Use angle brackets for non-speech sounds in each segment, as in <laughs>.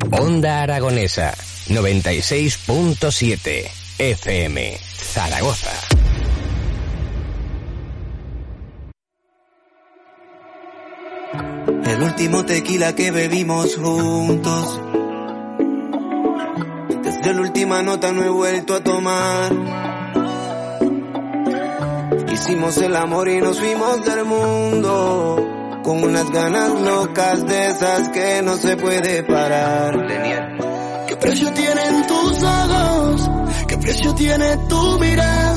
Onda Aragonesa 96.7 FM Zaragoza. El último tequila que bebimos juntos. Desde la última nota no he vuelto a tomar. Hicimos el amor y nos fuimos del mundo. Con unas ganas locas de esas que no se puede parar. ¿Qué precio tienen tus ojos? ¿Qué precio tiene tu mirada?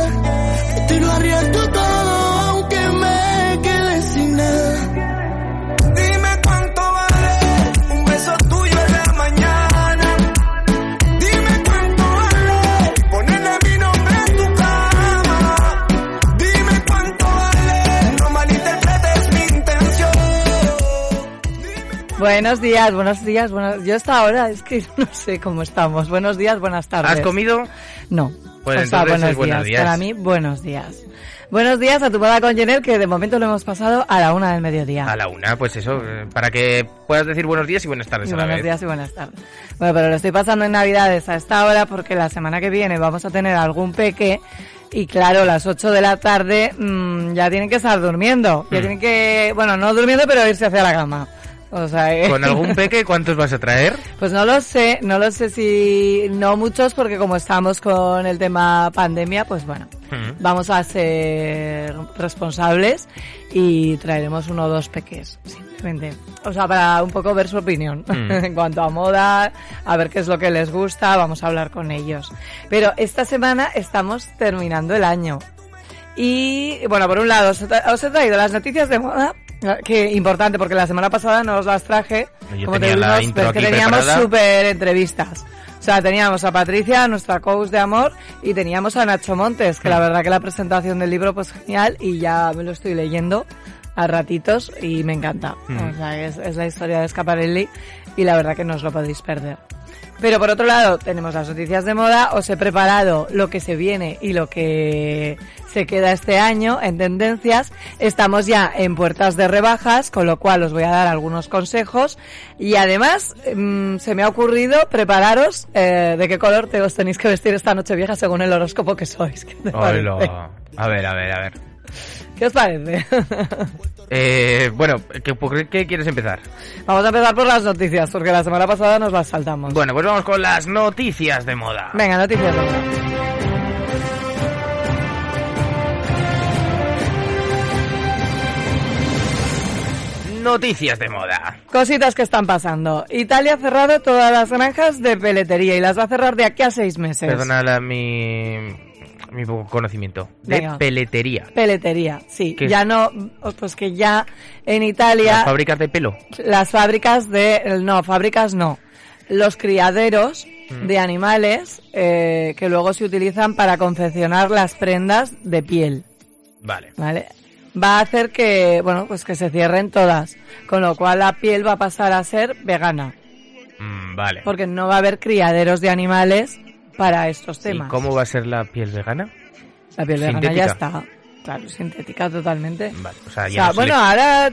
Buenos días, buenos días, buenos... Yo hasta ahora es que no sé cómo estamos. Buenos días, buenas tardes. ¿Has comido? No. Pues O sea, buenos, días. días. Para mí, buenos días. Buenos días a tu boda con Jenner, que de momento lo hemos pasado a la una del mediodía. A la una, pues eso, eh, para que puedas decir buenos días y buenas tardes Y a la buenos vez. días y buenas tardes. Bueno, pero lo estoy pasando en Navidades a esta hora porque la semana que viene vamos a tener algún peque y claro, las 8 de la tarde mm, ya tienen que estar durmiendo. Ya Mm. tienen que, bueno, no durmiendo, pero irse hacia la cama. O sea, eh, ¿Con algún peque cuántos vas a traer? <laughs> Pues no lo sé, no lo sé si no muchos porque como estamos con el tema pandemia, pues bueno, Mm. vamos a ser responsables y traeremos uno o dos peques, simplemente. O sea, para un poco ver su opinión <laughs> Mm. en cuanto a moda, a ver qué es lo que les gusta, vamos a hablar con ellos. Pero esta semana estamos terminando el año. Y bueno, por un lado, os he, tra- os he traído las noticias de moda, que importante porque la semana pasada no os las traje, Yo como te dijimos, pero es que aquí teníamos súper entrevistas. O sea, teníamos a Patricia, nuestra coach de amor, y teníamos a Nacho Montes, que la Mm. verdad que la presentación del libro pues genial y ya me lo estoy leyendo a ratitos y me encanta. Mm. O sea, es, es la historia de Scaparelli y la verdad que no os lo podéis perder. Pero por otro lado, tenemos las noticias de moda. Os he preparado lo que se viene y lo que se queda este año en tendencias. Estamos ya en puertas de rebajas, con lo cual os voy a dar algunos consejos. Y además, mm, se me ha ocurrido prepararos eh, de qué color te os tenéis que vestir esta noche vieja según el horóscopo que sois. ¿Qué, te parece? A ver, a ver, a ver. ¿Qué os parece? <laughs> Eh, bueno, ¿qué, por qué quieres empezar? Vamos a empezar por las noticias, porque la semana pasada nos las saltamos. Bueno, pues vamos con las noticias de moda. Venga, noticias de moda. Noticias de moda. Cositas que están pasando. Italia ha cerrado todas las granjas de peletería y las va a cerrar de aquí a seis meses. Perdona mi, mi poco conocimiento. De Venga. peletería. Peletería, sí. Ya no, pues que ya en Italia Las fábricas de pelo. las fábricas de, no, fábricas no. Los criaderos Mm. de animales eh, que luego se utilizan para confeccionar las prendas de piel. Vale. ¿vale? Va a hacer que, bueno, pues que se cierren todas, con lo cual la piel va a pasar a ser vegana, Mm, vale. porque no va a haber criaderos de animales para estos ¿Y temas. cómo va a ser la piel vegana? La piel vegana sintética? ya está, claro, sintética totalmente. Vale, o sea, O ya sea, no se bueno, le- ahora,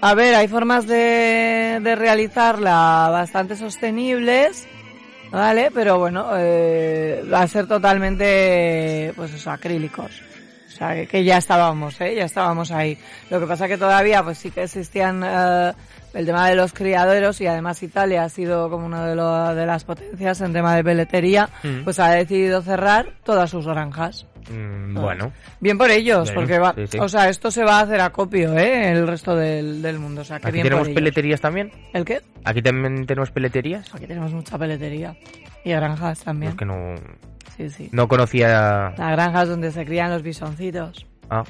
a ver, hay formas de, de realizarla bastante sostenibles, ¿vale? Pero bueno, eh, va a ser totalmente, pues eso, acrílicos. O sea, que, que ya estábamos, ¿eh? Ya estábamos ahí. Lo que pasa que todavía, pues sí que existían eh, el tema de los criaderos y además Italia ha sido como una de, lo- de las potencias en tema de peletería, Mm. pues ha decidido cerrar todas sus granjas. Mm, bueno. Bien por ellos, Bien, porque va, sí, sí. o sea, esto se va a hacer acopio, ¿eh? El resto del, del mundo, o sea, que ¿Aquí bien tenemos por ellos. peleterías también? ¿El qué? ¿Aquí también tenemos peleterías? Aquí tenemos mucha peletería. Y granjas también. Es que no, Sí, sí. no conocía... Las granjas donde se crían los bisoncitos. Ah.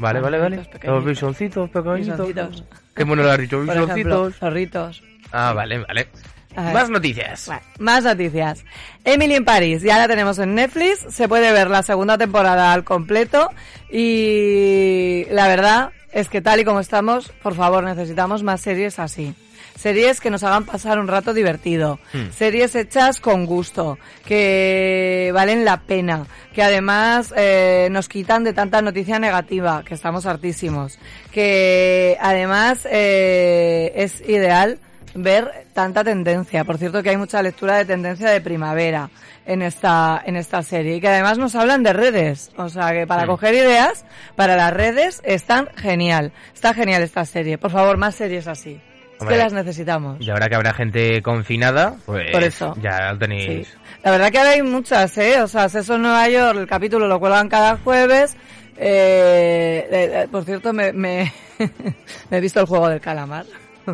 Vale, vale, vale. Pequeñitos. Los bisoncitos pequeñitos. Bisoncitos. Qué bueno lo has dicho, Por ejemplo, zorritos. Ah, vale, vale. Más noticias. Bueno, más noticias. Emily en París, ya la tenemos en Netflix, se puede ver la segunda temporada al completo y la verdad es que tal y como estamos, por favor, necesitamos más series así. Series que nos hagan pasar un rato divertido, Hmm. series hechas con gusto, que valen la pena, que además eh, nos quitan de tanta noticia negativa, que estamos hartísimos, que además eh, es ideal ver tanta tendencia. Por cierto que hay mucha lectura de tendencia de primavera en esta, en esta serie y que además nos hablan de redes. O sea que para Mm. coger ideas, para las redes, están genial. Está genial esta serie. Por favor, más series así. Hombre, que las necesitamos. Y ahora que habrá gente confinada, pues Por eso. ya lo tenéis. Sí. La verdad que ahora hay muchas, ¿eh? O sea, en Nueva York, el capítulo lo cuelgan cada jueves. Eh, eh, eh, por cierto, me, me, <laughs> me he visto el juego del calamar.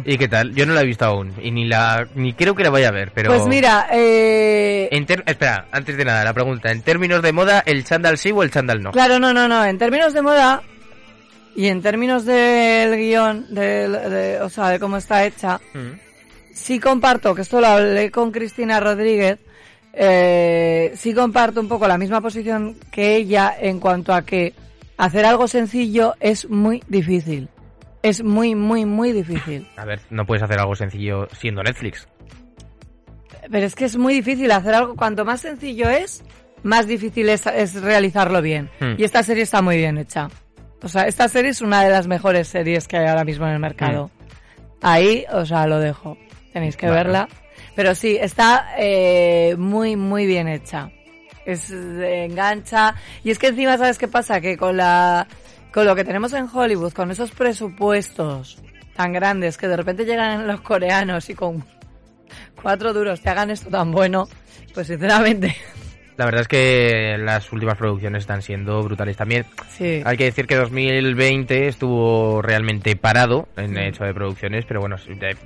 ¿Y qué tal? Yo no la he visto aún y ni la ni creo que la vaya a ver, pero Pues mira, eh, En ter- espera, antes de nada, la pregunta. En términos de moda, ¿el chándal sí o el chándal no? Claro, no, no, no. En términos de moda y en términos del guion, del- de, o sea, de cómo está hecha, Mm. sí comparto, que esto lo hablé con Cristina Rodríguez, eh, sí comparto un poco la misma posición que ella en cuanto a que hacer algo sencillo es muy difícil. Es muy, muy, muy difícil. A ver, no puedes hacer algo sencillo siendo Netflix. Pero es que es muy difícil hacer algo. Cuanto más sencillo es, más difícil es, es realizarlo bien. Hmm. Y esta serie está muy bien hecha. O sea, esta serie es una de las mejores series que hay ahora mismo en el mercado. Ahí, o sea, lo dejo. Tenéis que Vale. verla. Pero sí, está eh, muy, muy bien hecha. Es eh, engancha. Y es que encima, ¿sabes qué pasa? Que con la con lo que tenemos en Hollywood, con esos presupuestos tan grandes que de repente llegan los coreanos y con cuatro duros te hagan esto tan bueno, pues sinceramente, La verdad es que las últimas producciones están siendo brutales también. sí. Hay que decir que 2020 estuvo realmente parado en el hecho de producciones, pero bueno,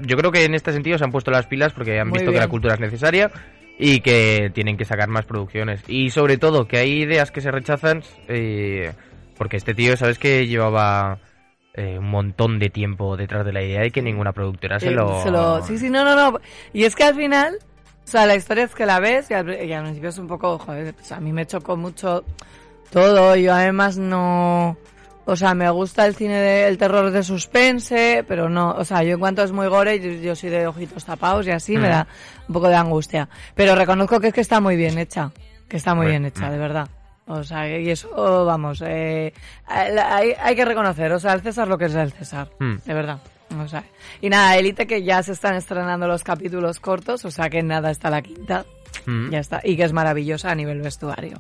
yo creo que en este sentido se han puesto las pilas porque han Muy visto que la cultura es necesaria y que tienen que sacar más producciones. Y sobre todo que hay ideas que se rechazan eh, porque este tío, sabes que llevaba eh, un montón de tiempo detrás de la idea y que ninguna productora se Eh, lo... se lo- Sí, sí, no, no, no. Y es que al final, o sea, la historia es que la ves y al, y al principio es un poco, joder, pues a mí me chocó mucho todo. Yo además no... O sea, me gusta el cine del terror de suspense, pero no, o sea, yo en cuanto es muy gore, yo, yo soy de ojitos tapados y así, me Mm. da un poco de angustia. Pero reconozco que es que está muy bien hecha, que está muy Bueno, bien hecha, mm. de verdad. O sea, y eso, vamos, eh, hay, hay que reconocer, o sea, el César lo que es el César, Mm. de verdad. O sea, y nada, Elite que ya se están estrenando los capítulos cortos, o sea que nada está la quinta, Mm. ya está, y que es maravillosa a nivel vestuario.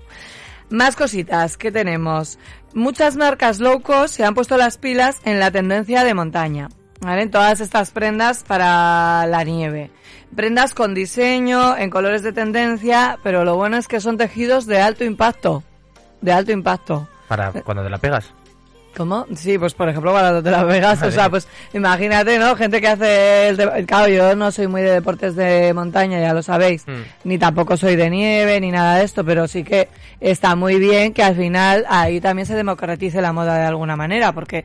Más cositas que tenemos. Muchas marcas low cost se han puesto las pilas en la tendencia de montaña. ¿Vale? En todas estas prendas para la nieve. Prendas con diseño, en colores de tendencia, pero lo bueno es que son tejidos de alto impacto. De alto impacto. Para cuando te la pegas. ¿Cómo? Sí, pues por ejemplo cuando te la Vegas, o sea, pues imagínate, ¿no? Gente que hace el, de- claro, yo no soy muy de deportes de montaña, ya lo sabéis, Mm. ni tampoco soy de nieve ni nada de esto, pero sí que está muy bien que al final ahí también se democratice la moda de alguna manera, porque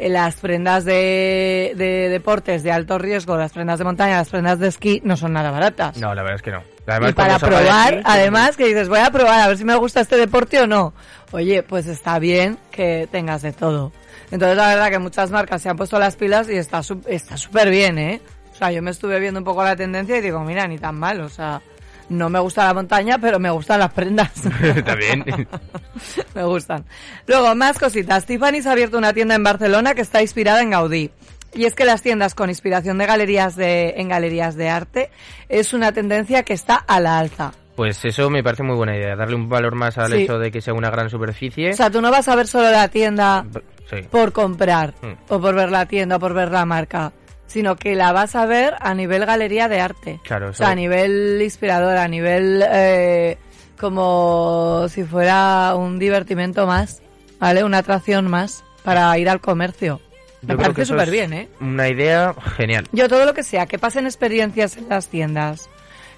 las prendas de, de deportes de alto riesgo, las prendas de montaña, las prendas de esquí no son nada baratas. No, la verdad es que no. Además, Y para probar, aquí, además, que dices, voy a probar a ver si me gusta este deporte o no. Oye, pues está bien que tengas de todo. Entonces, la verdad que muchas marcas se han puesto las pilas y está su- está súper bien, ¿eh? O sea, yo me estuve viendo un poco la tendencia y digo, mira, ni tan mal, o sea, no me gusta la montaña, pero me gustan las prendas. <laughs> También. <laughs> me gustan. Luego, más cositas. Tiffany's ha abierto una tienda en Barcelona que está inspirada en Gaudí. Y es que las tiendas con inspiración de galerías de, en galerías de arte es una tendencia que está a la alza. Pues eso me parece muy buena idea, darle un valor más al Sí. hecho de que sea una gran superficie. O sea, tú no vas a ver solo la tienda sí. por comprar Mm. o por ver la tienda o por ver la marca, sino que la vas a ver a nivel galería de arte. Claro, O eso. sea, a nivel inspirador, a nivel eh, como si fuera un divertimento más, ¿vale? Una atracción más para ir al comercio. Me Yo parece súper bien, ¿eh? Una idea genial. Yo todo lo que sea, que pasen experiencias en las tiendas,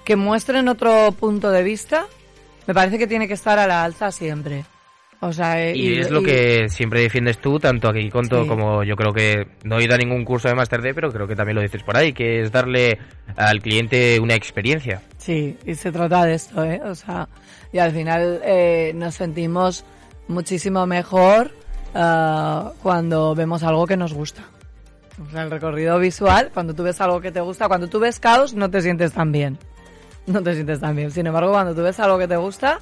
que muestren otro punto de vista, me parece que tiene que estar a la alza siempre. O sea, eh, Y, es lo y- que siempre defiendes tú, tanto aquí con todo Sí. como yo creo que no he ido a ningún curso de Master D, pero creo que también lo dices por ahí, que es darle al cliente una experiencia. Sí, y se trata de esto, ¿eh? O sea, y al final eh, nos sentimos muchísimo mejor ah, cuando vemos algo que nos gusta. O sea, el recorrido visual, cuando tú ves algo que te gusta, cuando tú ves caos, no te sientes tan bien. No te sientes tan bien. Sin embargo, cuando tú ves algo que te gusta,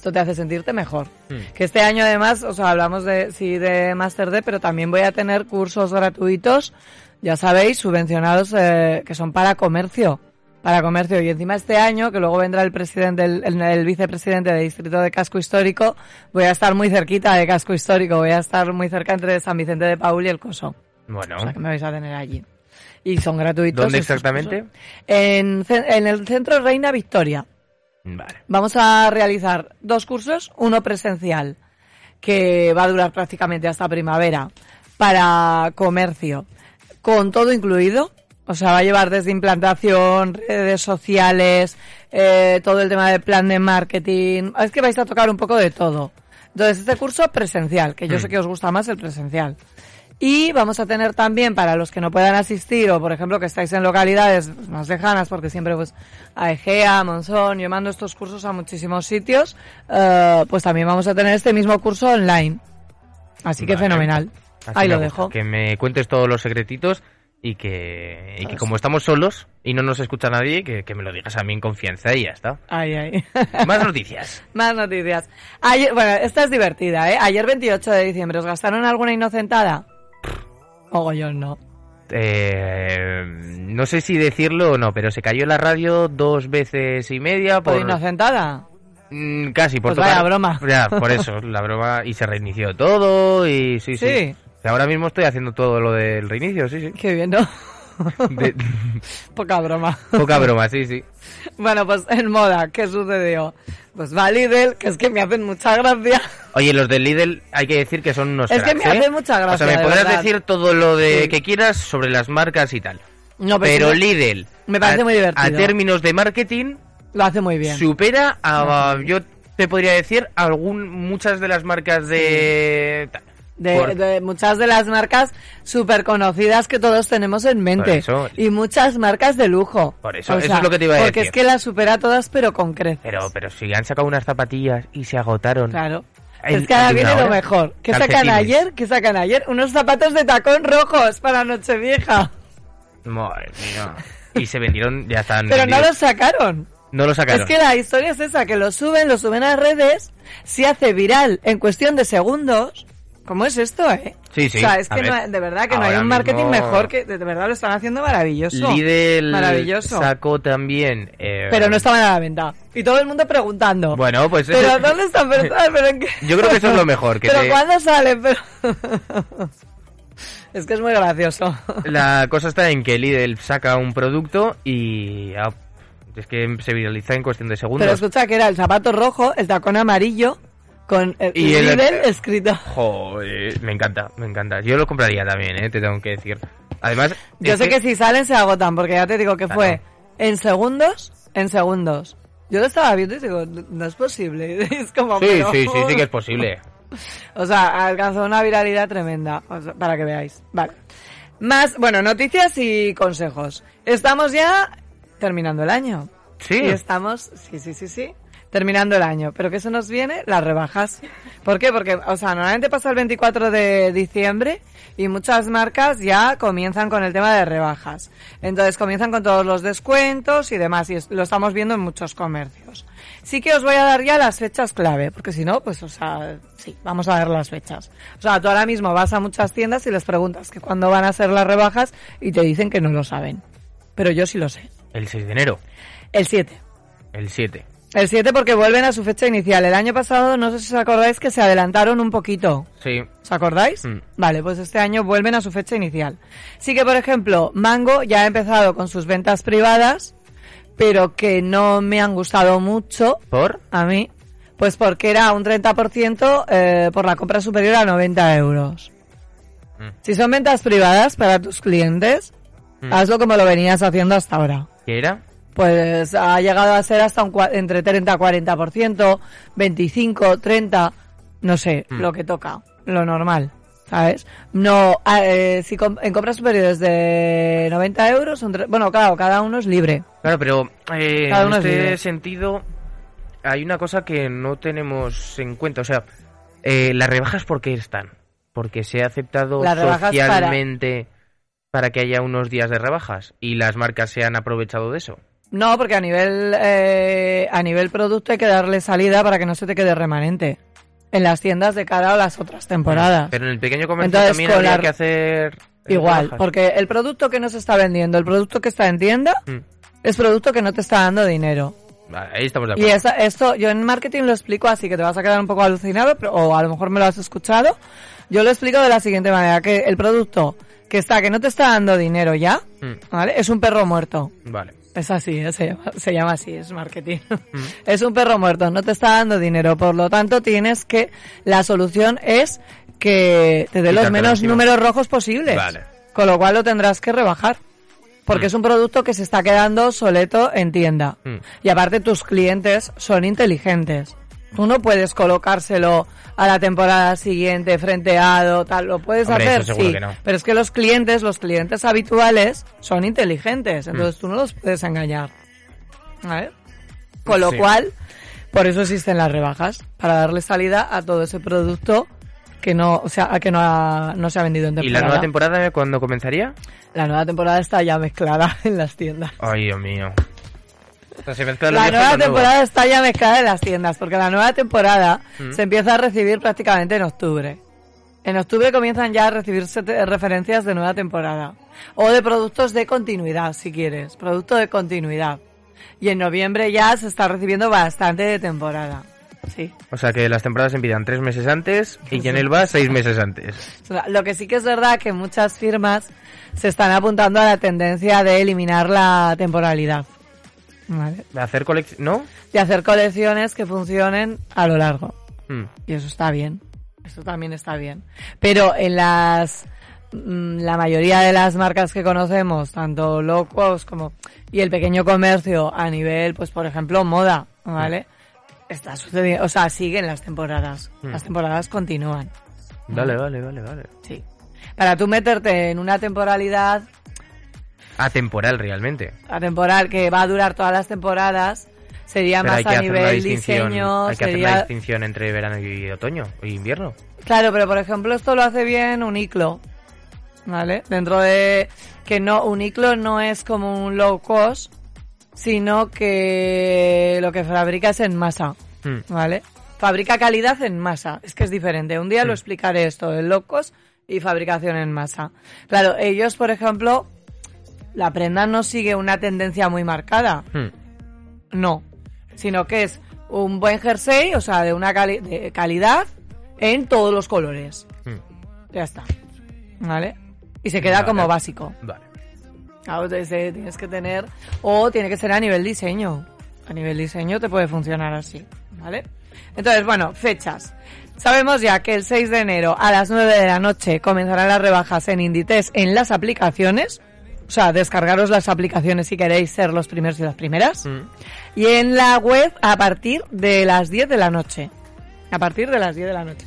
esto te hace sentirte mejor. Hmm. Que este año además, o sea, hablamos de, sí, de Master D, pero también voy a tener cursos gratuitos, ya sabéis, subvencionados, eh, que son para comercio. Para comercio. Y encima este año, que luego vendrá el presidente, el, el- el vicepresidente de Distrito de Casco Histórico, voy a estar muy cerquita de Casco Histórico. Voy a estar muy cerca entre San Vicente de Paul y el Coso. Bueno, O sea, que me vais a tener allí. Y son gratuitos. ¿Dónde exactamente? En, en el Centro Reina Victoria. Vale. Vamos a realizar dos cursos, uno presencial, que va a durar prácticamente hasta primavera, para comercio, con todo incluido. O sea, va a llevar desde implantación, redes sociales, eh, todo el tema de plan de marketing. Es que vais a tocar un poco de todo. Entonces, este curso presencial, que yo sé que os gusta más el presencial. Y vamos a tener también para los que no puedan asistir o por ejemplo que estáis en localidades más lejanas porque siempre pues a Egea, Monzón, yo mando estos cursos a muchísimos sitios, eh, pues también vamos a tener este mismo curso online. Así que Vale. fenomenal. Así Ahí lo gusta, dejo. Que me cuentes todos los secretitos y que, y que como estamos solos y no nos escucha nadie, que, que me lo digas a mí en confianza y ya está. Ay, ay. <laughs> Más noticias. <laughs> Más noticias. Ayer, bueno, esta es divertida, ¿eh? Ayer 28 de diciembre, ¿os gastaron alguna inocentada? Mogollón, no. Eh, no sé si decirlo o no, pero se cayó la radio dos veces y media ¿Por por... inocentada? Mm, casi, por Pues vaya tocar- broma. Ya, por eso, <laughs> la broma. Y se reinició todo y sí, sí. Sí. Ahora mismo estoy haciendo todo lo del reinicio, sí, sí. Qué bien, ¿no? De- <laughs> Poca broma. poca broma, sí, sí. Bueno, pues en moda, ¿qué sucedió? Pues va Lidl, que es que me hacen mucha gracia. Oye, los del Lidl hay que decir que son unos Es que me ¿eh? hace mucha gracia, O sea, me de podrás verdad. decir todo lo de Sí. que quieras sobre las marcas y tal. No, Pero sí, Lidl, me parece a, muy divertido. a términos de marketing, lo hace muy bien. supera a, yo te podría decir, algún, muchas de las marcas de... tal. De, Por- de muchas de las marcas súper conocidas que todos tenemos en mente. Por eso. Y muchas marcas de lujo. Por eso, eso es lo que te iba a Porque decir. es que las supera todas, pero con creces. Pero, pero si han sacado unas zapatillas y se agotaron. Claro. Es que ahora en viene lo mejor. ¿Qué sacan ayer? ¿Qué sacan ayer? Unos zapatos de tacón rojos para Nochevieja. Madre mía. Y se vendieron, ya están Pero no los sacaron. No lo sacaron. Es que la historia es esa, que lo suben, lo suben a redes, se hace viral en cuestión de segundos. ¿Cómo es esto, eh? Sí, sí. O sea, es que no de verdad que no hay un marketing mismo- mejor que de verdad lo están haciendo maravilloso. Lidl Maravilloso. sacó también... eh, Pero no estaban a la venta. Y todo el mundo preguntando. Bueno, pues... Pero ¿dónde están? Pero, <laughs> pero en qué- Yo creo que eso es lo mejor, que pero te- ¿cuándo salen? Pero... <laughs> es que es muy gracioso. La <laughs> cosa está en que Lidl saca un producto y... ah, es que se viraliza en cuestión de segundos. Pero escucha que era el zapato rojo, el tacón amarillo, con el, Y el- Lidl escrito. Joder, me encanta, me encanta. Yo lo compraría también, ¿eh? te tengo que decir. Además... Yo sé que si salen se agotan, porque ya te digo que Claro. fue en segundos, en segundos. Yo lo estaba viendo y digo, no no es posible. <laughs> Es como, Sí, pero- sí, sí, sí que es posible. <laughs> O sea, alcanzó una viralidad tremenda, o sea, para que veáis. Vale. Más, bueno, noticias y consejos. Estamos ya terminando el año. Sí. Y estamos, sí, sí, sí, sí, terminando el año. Pero que se nos viene las rebajas. ¿Por qué? Porque, o sea, normalmente pasa el 24 de diciembre y muchas marcas ya comienzan con el tema de rebajas. Entonces comienzan con todos los descuentos y demás y lo estamos viendo en muchos comercios. Sí que os voy a dar ya las fechas clave, porque si no, pues, o sea, sí, vamos a ver las fechas. O sea, tú ahora mismo vas a muchas tiendas y les preguntas que cuándo van a ser las rebajas y te dicen que no lo saben. Pero yo sí lo sé. El 6 de enero, El 7. el 7. El 7 porque vuelven a su fecha inicial. El año pasado, no sé si os acordáis que se adelantaron un poquito. Sí. ¿Os acordáis? Mm. Vale, pues este año vuelven a su fecha inicial. Sí que, por ejemplo, Mango ya ha empezado con sus ventas privadas, pero que no me han gustado mucho ¿Por? a mí, pues porque era un 30% eh, por la compra superior a 90 euros. Mm. Si son ventas privadas para tus clientes, Mm. hazlo como lo venías haciendo hasta ahora. ¿Qué era? Pues ha llegado a ser hasta un entre 30 y 40%, 25, 30. No sé, Mm. lo que toca, lo normal, ¿sabes? No, ah, eh, si com- en compras superiores de 90 euros, son bueno, claro, cada uno es libre. Claro, pero eh, Cada en uno este sentido hay una cosa que no tenemos en cuenta. O sea, eh, las rebajas, ¿por qué están? Porque se ha aceptado para- socialmente para... que haya unos días de rebajas y las marcas se han aprovechado de eso. No, porque a nivel, eh, a nivel producto hay que darle salida para que no se te quede remanente. En las tiendas de cara a las otras temporadas. Pero en el pequeño comercio Entonces, también habría que hacer Igual, porque el producto que no se está vendiendo, el producto que está en tienda, Mm. es producto que no te está dando dinero. Vale, ahí estamos de Y acuerdo. esa- esto yo en marketing lo explico así, que te vas a quedar un poco alucinado, pero- o a lo mejor me lo has escuchado. Yo lo explico de la siguiente manera, que el producto que está, que no te está dando dinero ya, Mm, ¿vale? Es un perro muerto. Vale. Es así, ¿eh? se, llama, se llama así, es marketing. Mm. <laughs> Es un perro muerto, no te está dando dinero, por lo tanto tienes que, la solución es que te dé los menos números rojos posibles. Vale. Con lo cual lo tendrás que rebajar. Porque Mm. es un producto que se está quedando soleto en tienda. Mm. Y aparte tus clientes son inteligentes. Tú no puedes colocárselo a la temporada siguiente frenteado, tal, lo puedes Hombre, hacer, sí. no. Pero es que los clientes, los clientes habituales, son inteligentes, entonces tú no los puedes engañar. ¿Vale? Con lo Sí. cual, por eso existen las rebajas, para darle salida a todo ese producto que no, o sea, a que no, ha- no se ha vendido en ¿Y la temporada. nueva temporada cuándo comenzaría? La nueva temporada está ya mezclada <laughs> en las tiendas. Ay, Dios mío. Se La nueva nuevo. temporada está ya mezclada en las tiendas, porque la nueva temporada Mm. se empieza a recibir prácticamente en octubre. En octubre comienzan ya a recibirse referencias de nueva temporada. O de productos de continuidad, si quieres. Producto de continuidad. Y en noviembre ya se está recibiendo bastante de temporada. Sí. O sea, que las temporadas empiezan tres meses antes y que en el va seis meses antes. Lo que sí que es verdad que muchas firmas se están apuntando a la tendencia de eliminar la temporalidad. ¿Vale? Hacer colección... ¿No? De hacer colecciones que funcionen a lo largo. Mm. Y eso está bien. Eso también está bien. Pero en las mm, la mayoría de las marcas que conocemos, tanto low cost como y el pequeño comercio a nivel, pues por ejemplo, moda, ¿vale? Está sucediendo, o sea, siguen las temporadas. Mm. Las temporadas continúan. Vale, vale, vale, vale. Sí. Para tú meterte en una temporalidad, Atemporal realmente. a temporal que va a durar todas las temporadas, sería Pero más a nivel diseño, hay que hacer una distinción entre verano y otoño y invierno. Claro, pero por ejemplo esto lo hace bien Uniqlo, ¿vale? Dentro de que no Uniqlo no es como un low cost, sino que lo que fabrica es en masa, Mm. ¿vale? Fabrica calidad en masa, es que es diferente. Un día lo Mm. explicaré esto, el low cost y fabricación en masa. Claro, ellos, por ejemplo, la prenda no sigue una tendencia muy marcada, Mm. no, sino que es un buen jersey, o sea, de una cali- de calidad en todos los colores. Mm. Ya está. ¿Vale? Y se queda Vale. como básico. Vale. Eh, tienes que tener, o tiene que ser a nivel diseño. A nivel diseño te puede funcionar así. ¿Vale? Entonces, bueno, fechas. Sabemos ya que el 6 de enero a las 9 de la noche comenzarán las rebajas en Inditex en las aplicaciones. O sea, descargaros las aplicaciones si queréis ser los primeros y las primeras. Mm. Y en la web a partir de las 10 de la noche. A partir de las 10 de la noche.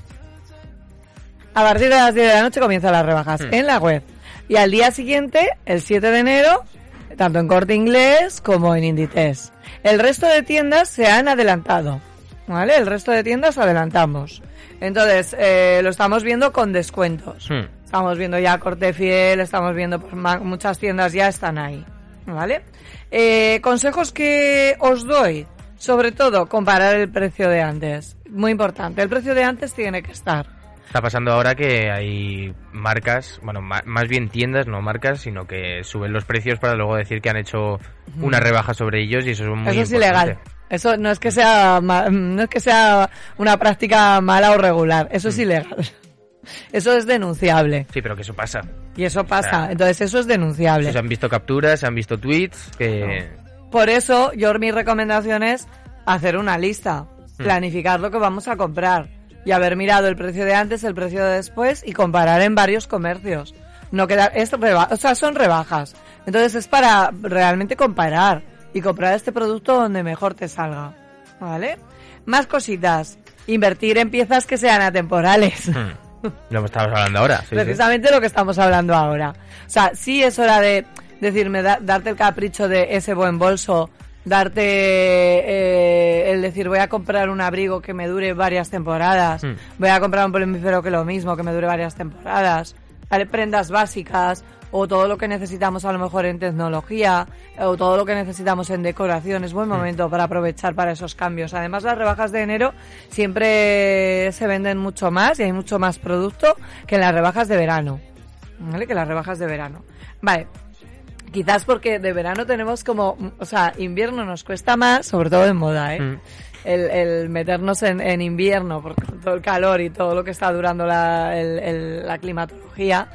A partir de las 10 de la noche comienzan las rebajas Hmm. en la web. Y al día siguiente, el 7 de enero, tanto en Corte Inglés como en Inditex. El resto de tiendas se han adelantado. ¿Vale? El resto de tiendas adelantamos. Entonces, eh, lo estamos viendo con descuentos. Mm. Estamos viendo ya Corte Fiel, estamos viendo pues, muchas tiendas ya están ahí, ¿vale? Eh, consejos que os doy, sobre todo comparar el precio de antes, muy importante. El precio de antes tiene que estar. Está pasando ahora que hay marcas, bueno, más bien tiendas, no marcas, sino que suben los precios para luego decir que han hecho una rebaja sobre ellos y eso es muy Eso es importante. ilegal. Eso no es que sea no es que sea una práctica mala o regular, eso Mm. es ilegal. Eso es denunciable Sí, pero que eso pasa. y eso pasa. sea, Entonces eso es denunciable. Se han visto capturas, se han visto tweets que... Por eso, yo mi recomendación es hacer una lista, Mm. planificar lo que vamos a comprar y haber mirado el precio de antes, el precio de después y comparar en varios comercios. No quedar, es reba- o sea, son rebajas. Entonces es para realmente comparar y comprar este producto donde mejor te salga. ¿Vale? Más cositas. invertir en piezas que sean atemporales. Hmm. Lo que estamos hablando ahora. sí, sí. Precisamente lo que estamos hablando ahora. O sea, sí es hora de decirme, da- darte el capricho de ese buen bolso, darte eh, el decir voy a comprar un abrigo que me dure varias temporadas, Hmm. voy a comprar un plumífero que lo mismo, que me dure varias temporadas. Prendas básicas o todo lo que necesitamos a lo mejor en tecnología o todo lo que necesitamos en decoración. Es buen momento para aprovechar para esos cambios. Además, las rebajas de enero siempre se venden mucho más y hay mucho más producto que en las rebajas de verano. ¿Vale? Que las rebajas de verano. Vale. Quizás porque de verano tenemos como, o sea, invierno nos cuesta más, sobre todo en moda, ¿eh? Mm. El, el meternos en, en invierno, por todo el calor y todo lo que está durando la, el- el- la climatología.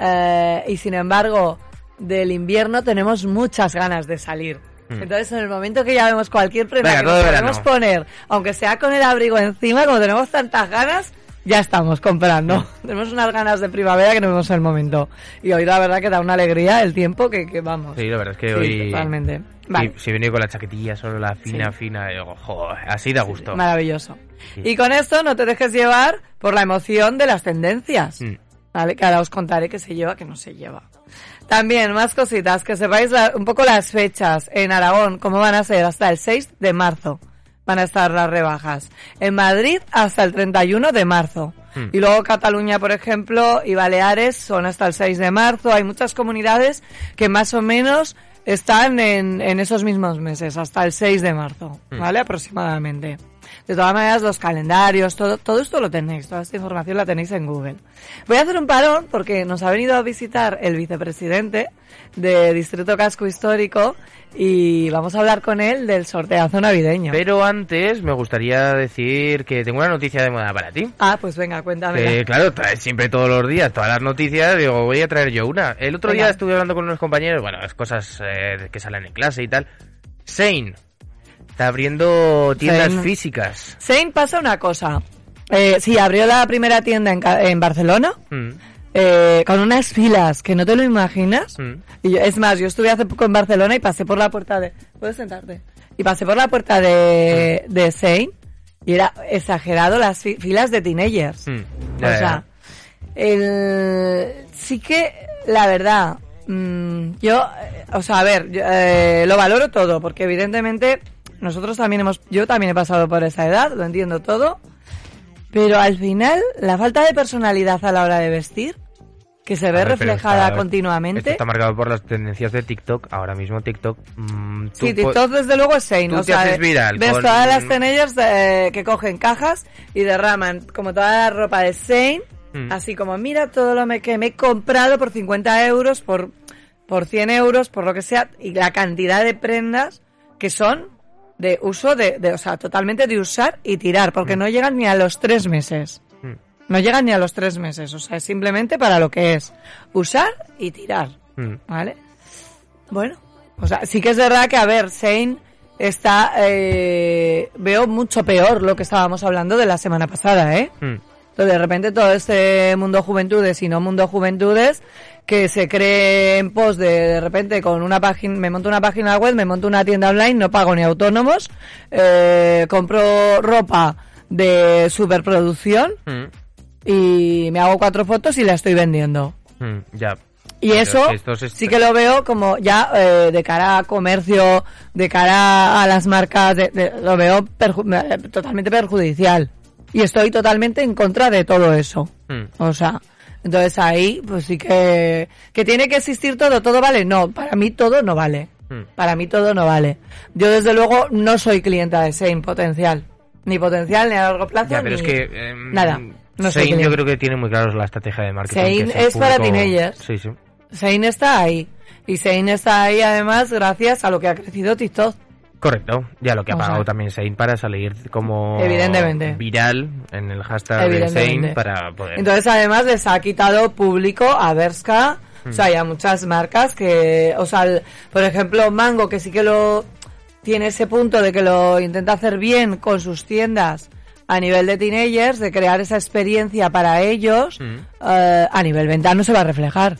Eh, y sin embargo, del invierno tenemos muchas ganas de salir. Mm. Entonces, en el momento que ya vemos cualquier prenda Venga, que nos podemos poner, aunque sea con el abrigo encima, como tenemos tantas ganas, ya estamos comprando. Tenemos unas ganas de primavera que no vemos en el momento. Y hoy la verdad que da una alegría el tiempo que, que vamos. Sí, la verdad es que Sí, hoy. totalmente. Vale. Si, si venía con la chaquetilla, solo la fina, Sí. fina, digo, joder, así da gusto. Maravilloso. Sí. Y con esto no te dejes llevar por la emoción de las tendencias. Mm. ¿Vale? Que ahora os contaré qué se lleva, qué no se lleva. También, más cositas, que sepáis la- un poco las fechas en Aragón, cómo van a ser hasta el 6 de marzo. Van a estar las rebajas. En Madrid hasta el 31 de marzo. Hmm. Y luego Cataluña, por ejemplo, y Baleares son hasta el 6 de marzo. Hay muchas comunidades que más o menos están en, en esos mismos meses, hasta el 6 de marzo, Hmm. ¿vale? Aproximadamente. De todas maneras, los calendarios, todo, todo esto lo tenéis, toda esta información la tenéis en Google. Voy a hacer un parón porque nos ha venido a visitar el vicepresidente de Distrito Casco Histórico y vamos a hablar con él del sorteazo navideño. Pero antes me gustaría decir que tengo una noticia de moda para ti. Ah, pues venga, cuéntame. Claro, traes siempre todos los días todas las noticias, digo, voy a traer yo una. El otro Venga. día estuve hablando con unos compañeros, bueno, es cosas eh, que salen en clase y tal. Sein está abriendo tiendas Sein. físicas. Sein pasa una cosa. Eh, sí, abrió la primera tienda en, en Barcelona Mm, eh, con unas filas que no te lo imaginas. mm. Y yo- es más, yo estuve hace poco en Barcelona y pasé por la puerta de... ¿Puedes sentarte? Y pasé por la puerta de, de Sein y era exagerado las fi- filas de teenagers. Mm, O sea, el, sí que, la verdad, mm, yo, eh, o sea, a ver, yo, eh, lo valoro todo, porque evidentemente nosotros también hemos, yo también he pasado por esa edad, lo entiendo todo, pero al final, la falta de personalidad a la hora de vestir, que se ve ver, reflejada está- continuamente. Esto está marcado por las tendencias de TikTok. Ahora mismo TikTok... mm, tú Sí, TikTok desde luego es Sein. tú o te sea, haces viral ves con- todas las teenagers eh, que cogen cajas y derraman como toda la ropa de Sein, Mm. así como mira todo lo que me he comprado por 50 euros, por, por 100 euros, por lo que sea, y la cantidad de prendas que son de uso, de, de o sea, totalmente de usar y tirar, porque no llegan ni a los tres meses. Mm. No llegan ni a los tres meses, o sea, es simplemente para lo que es usar y tirar. Mm. ¿Vale? Bueno, o sea, sí que es verdad que, a ver, Shane está, eh, veo mucho peor lo que estábamos hablando de la semana pasada, ¿eh? Mm. Entonces, de repente todo este mundo juventudes y no mundo juventudes que se cree en pos de, de repente con una página, me monto una página web, me monto una tienda online, no pago ni autónomos, eh, compro ropa de superproducción Mm. y me hago cuatro fotos y la estoy vendiendo. Mm. Ya. Y Pero eso sí que lo veo como ya eh, de cara a comercio, de cara a las marcas, de- de- lo veo perju- totalmente perjudicial. Y estoy totalmente en contra de todo eso. Mm. O sea, entonces ahí pues sí que, que tiene que existir todo, todo vale. No, para mí todo no vale. Mm. Para mí todo no vale. Yo desde luego no soy clienta de Sein potencial. Ni potencial, ni a largo plazo, Ya, pero ni es que... em, nada. No Sein yo creo que tiene muy claro la estrategia de marketing. Sein es para teenagers. Sí, sí. Sein está ahí. Y Sein está ahí además gracias a lo que ha crecido TikTok. Correcto, ya lo que ha pagado sea, también Sein para salir como Evidentemente. viral en el hashtag de. Sein para poder... Entonces además les ha quitado público a Berska. O sea, hay muchas marcas que, o sea, el- por ejemplo, Mango, que sí que lo tiene ese punto de que lo intenta hacer bien con sus tiendas a nivel de teenagers, de crear esa experiencia para ellos, Mm. eh, a nivel venta no se va a reflejar.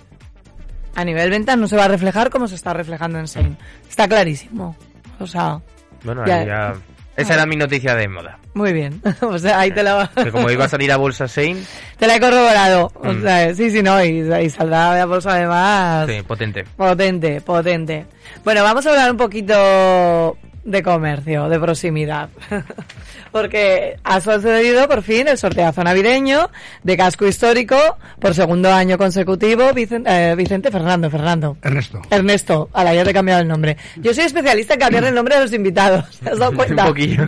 A nivel venta no se va a reflejar como se está reflejando en Sein. Está clarísimo. O sea, Bueno, ya- Esa era mi noticia de moda. Muy bien. <laughs> o sea, ahí te la... Que como iba a salir a Bolsa Sein, te la he corroborado. O Mm. sea, sí, sí, no. Y, y saldrá a bolsa además. sí, potente. Potente, potente. Bueno, vamos a hablar un poquito de comercio, de proximidad. <laughs> Porque ha sucedido por fin el sorteazo navideño de casco histórico por segundo año consecutivo. Eh, Vicente, Fernando, Fernando. Ernesto. Ernesto, a la ya te he cambiado el nombre. Yo soy especialista en cambiar el nombre de los invitados. ¿Te has dado <laughs> cuenta? Un poquillo.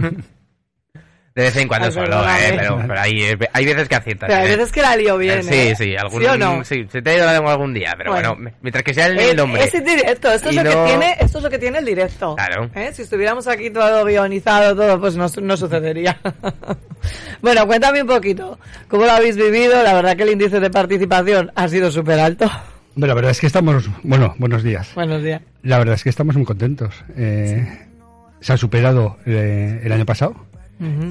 De vez en cuando Ay, solo, perdóname. eh, pero, pero hay, hay veces que aciertas. Pero hay eh. veces que la lío bien. Sí, ¿eh? sí, algún, ¿Sí o no? sí, se te ha ido la lengua algún día, pero Bueno. bueno, mientras que sea el, Es, nombre. es directo, esto es, lo que tiene, esto es lo que tiene el directo. Claro. ¿Eh? Si estuviéramos aquí todo guionizado, todo, pues no, no sucedería. <laughs> bueno, cuéntame un poquito, ¿cómo lo habéis vivido? La verdad que el índice de participación ha sido súper alto. Bueno, la verdad es que estamos, bueno, buenos días. Buenos días. La verdad es que estamos muy contentos. Eh, Se ha superado eh, el año pasado,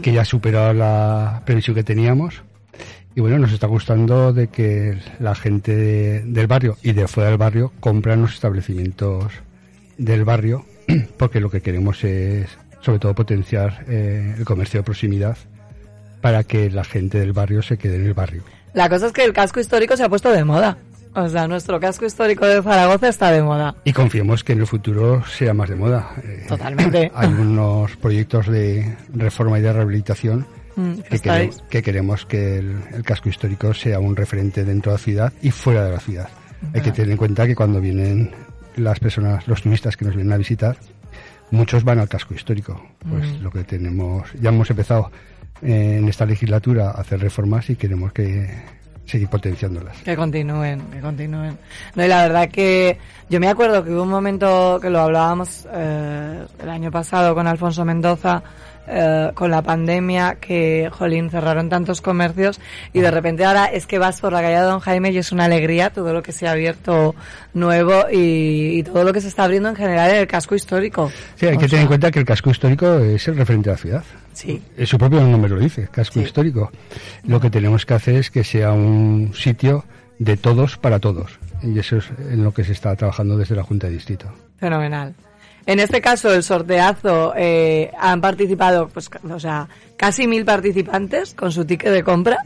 Que ya ha superado la previsión que teníamos. Y bueno, nos está gustando de que la gente de- del barrio y de fuera del barrio compran los establecimientos del barrio, <clears throat> porque lo que queremos es, sobre todo, potenciar eh, el comercio de proximidad para que la gente del barrio se quede en el barrio. La cosa es que el casco histórico se ha puesto de moda. O sea, nuestro casco histórico de Zaragoza está de moda. Y confiemos que en el futuro sea más de moda. Eh, Totalmente. <laughs> Hay unos proyectos de reforma y de rehabilitación Mm, que, queremos, que queremos que el, el casco histórico sea un referente dentro de la ciudad y fuera de la ciudad. Hay que tener en cuenta que cuando vienen las personas, los turistas que nos vienen a visitar, muchos van al casco histórico. Pues lo que tenemos, ya hemos empezado eh, en esta legislatura a hacer reformas y queremos que seguir potenciándolas. Que continúen, que continúen. No, y la verdad que yo me acuerdo que hubo un momento que lo hablábamos eh, el año pasado con Alfonso Mendoza, eh, con la pandemia, que, jolín, cerraron tantos comercios y de repente ahora es que vas por la calle de Don Jaime y es una alegría todo lo que se ha abierto nuevo y, y todo lo que se está abriendo en general en el casco histórico. Sí, hay O que tener en cuenta que el casco histórico es el referente de la ciudad. Sí. Su propio nombre lo dice, casco Sí. histórico. Lo que tenemos que hacer es que sea un sitio de todos para todos. Y eso es en lo que se está trabajando desde la Junta de Distrito. Fenomenal. En este caso, el sorteazo, eh, han participado, pues, o sea, casi mil participantes con su ticket de compra.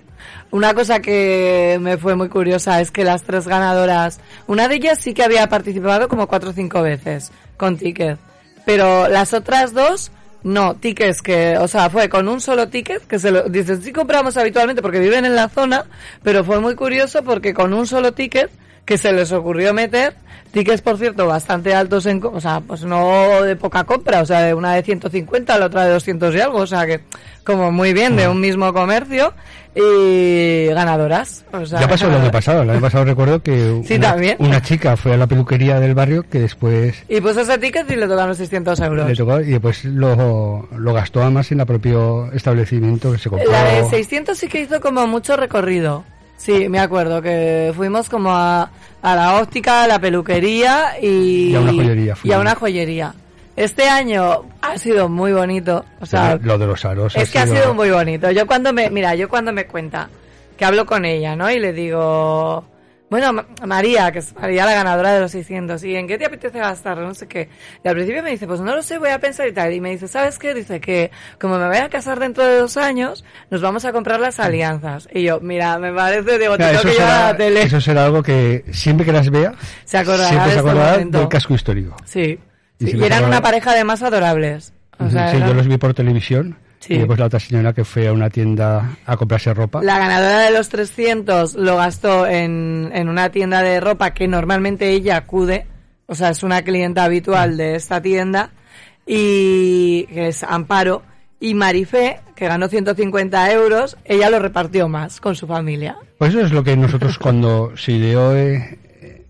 Una cosa que me fue muy curiosa es que las tres ganadoras, una de ellas sí que había participado como cuatro o cinco veces con ticket, pero las otras dos, no, tickets que, o sea, fue con un solo ticket, que se lo, dices, sí compramos habitualmente porque viven en la zona, pero fue muy curioso porque con un solo ticket, que se les ocurrió meter, tickets por cierto bastante altos en, o sea, pues no de poca compra, o sea, de una de 150, la otra de 200 y algo, o sea que como muy bien de un mismo comercio y ganadoras. O sea, ya pasó el año pasado. El año pasado recuerdo que <laughs> Sí, una, también. una chica fue a la peluquería del barrio que después Y puso ese ticket y le tocaron 600 euros. le tocó y después lo, lo gastó además en el propio establecimiento que se compró. La de 600 sí que hizo como mucho recorrido. Sí, me acuerdo que fuimos como a, a la óptica, a la peluquería y, Y a una joyería y a una joyería. Este año ha sido muy bonito. O sea, lo de los aros. es que ha sido muy bonito. Yo cuando me, mira, yo cuando me cuenta que hablo con ella, ¿no? Y le digo, bueno, Ma- María, que es María la ganadora de los 600, ¿y en qué te apetece gastarlo? No sé qué. Y al principio me dice, pues no lo sé, voy a pensar y tal. Y me dice, ¿sabes qué? Dice que como me voy a casar dentro de dos años, nos vamos a comprar las alianzas. Y yo, mira, me parece, digo, Claro, tengo que llevar a será, la tele. eso será algo que siempre que las vea, Se acordará siempre se este acordará momento. del casco histórico. Sí. Y Sí, si y me eran una pareja de más adorables. O sea, sí, yo los vi por televisión. Sí. Y después la otra señora que fue a una tienda a comprarse ropa. La ganadora de los 300 lo gastó en, en una tienda de ropa que normalmente ella acude, o sea, es una clienta habitual de esta tienda, y que es Amparo, y Marifé, que ganó 150 euros, ella lo repartió más con su familia. Pues eso es lo que nosotros cuando se ideó, eh,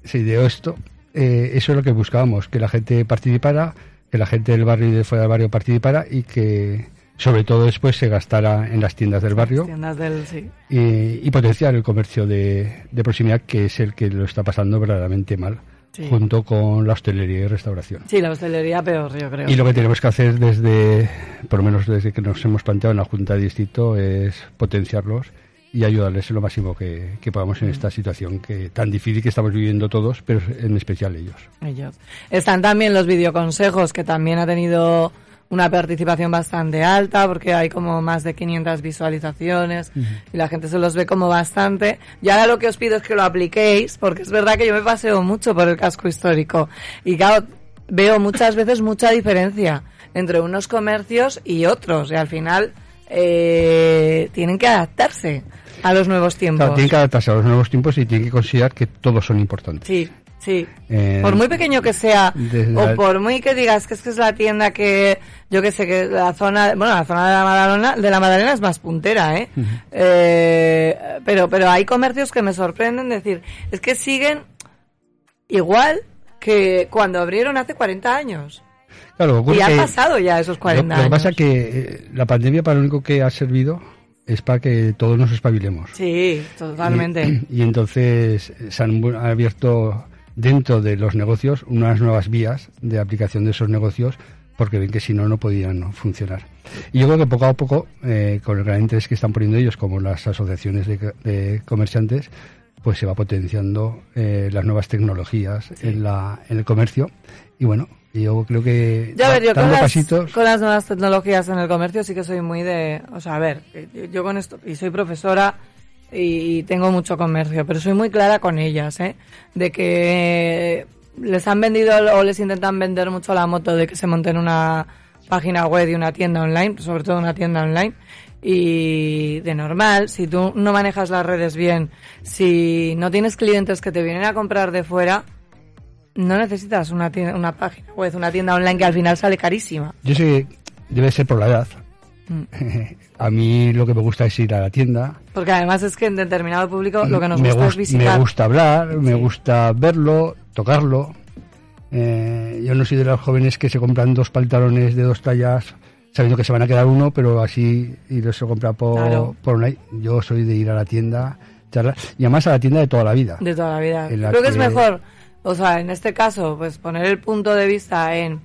se ideó esto, eh, eso es lo que buscábamos, que la gente participara, que la gente del barrio y de fuera del barrio participara y que sobre todo después se gastara en las tiendas del barrio Tiendas del, sí. y, y potenciar el comercio de, de proximidad que es el que lo está pasando verdaderamente mal, Sí. junto con la hostelería y restauración. Sí, la hostelería peor, yo creo. Y lo que tenemos que hacer desde, por lo menos desde que nos hemos planteado en la Junta de Distrito, es potenciarlos y ayudarles en lo máximo que, que podamos en esta situación que tan difícil que estamos viviendo todos, pero en especial ellos. Ellos. Están también los videoconsejos, que también ha tenido una participación bastante alta porque hay como más de 500 visualizaciones y la gente se los ve como bastante. Y ahora lo que os pido es que lo apliquéis porque es verdad que yo me paseo mucho por el casco histórico y claro, veo muchas veces mucha diferencia entre unos comercios y otros y al final eh, tienen que adaptarse a los nuevos tiempos. Claro, tienen que adaptarse a los nuevos tiempos y tienen que considerar que todos son importantes. Sí, sí. Eh, por muy pequeño que sea, o la- por muy que digas que es que es la tienda que, yo que sé, que la zona, bueno, la zona de la Madalena, de la Madalena es más puntera, ¿eh? Eh, pero, pero hay comercios que me sorprenden decir, es que siguen igual que cuando abrieron hace 40 años. Claro, Y han pasado ya esos 40 lo, lo que años. pasa es que eh, la pandemia para lo único que ha servido es para que todos nos espabilemos. Sí, totalmente. Y, <clears throat> y entonces eh, se han abierto dentro de los negocios unas nuevas vías de aplicación de esos negocios porque ven que si no, no podían funcionar. Y yo creo que poco a poco, eh, con el gran interés que están poniendo ellos, como las asociaciones de, de comerciantes, pues se va potenciando eh, las nuevas tecnologías en, la, en el comercio. Y bueno, yo creo que Ya ver, yo con dando las, pasitos... con las nuevas tecnologías en el comercio sí que soy muy de... O sea, a ver, yo, yo con esto, y soy profesora y tengo mucho comercio, pero soy muy clara con ellas, ¿eh? De que les han vendido o les intentan vender mucho la moto de que se monten una página web y una tienda online, sobre todo una tienda online. Y de normal, si tú no manejas las redes bien, si no tienes clientes que te vienen a comprar de fuera, no necesitas una, tienda- una página web, una tienda online que al final sale carísima. Yo sé que debe ser por la edad. Mm. <laughs> A mí lo que me gusta es ir a la tienda. Porque además es que en determinado público lo que nos gusta gus- es visitar. me gusta hablar, me gusta verlo, tocarlo. Eh, yo no soy de los jóvenes que se compran dos pantalones de dos tallas sabiendo que se van a quedar uno, pero así y los se compra por, Claro. por online. Yo soy de ir a la tienda, charlar, y además a la tienda de toda la vida. de toda la vida. la Creo que es que- mejor, o sea, en este caso, pues poner el punto de vista en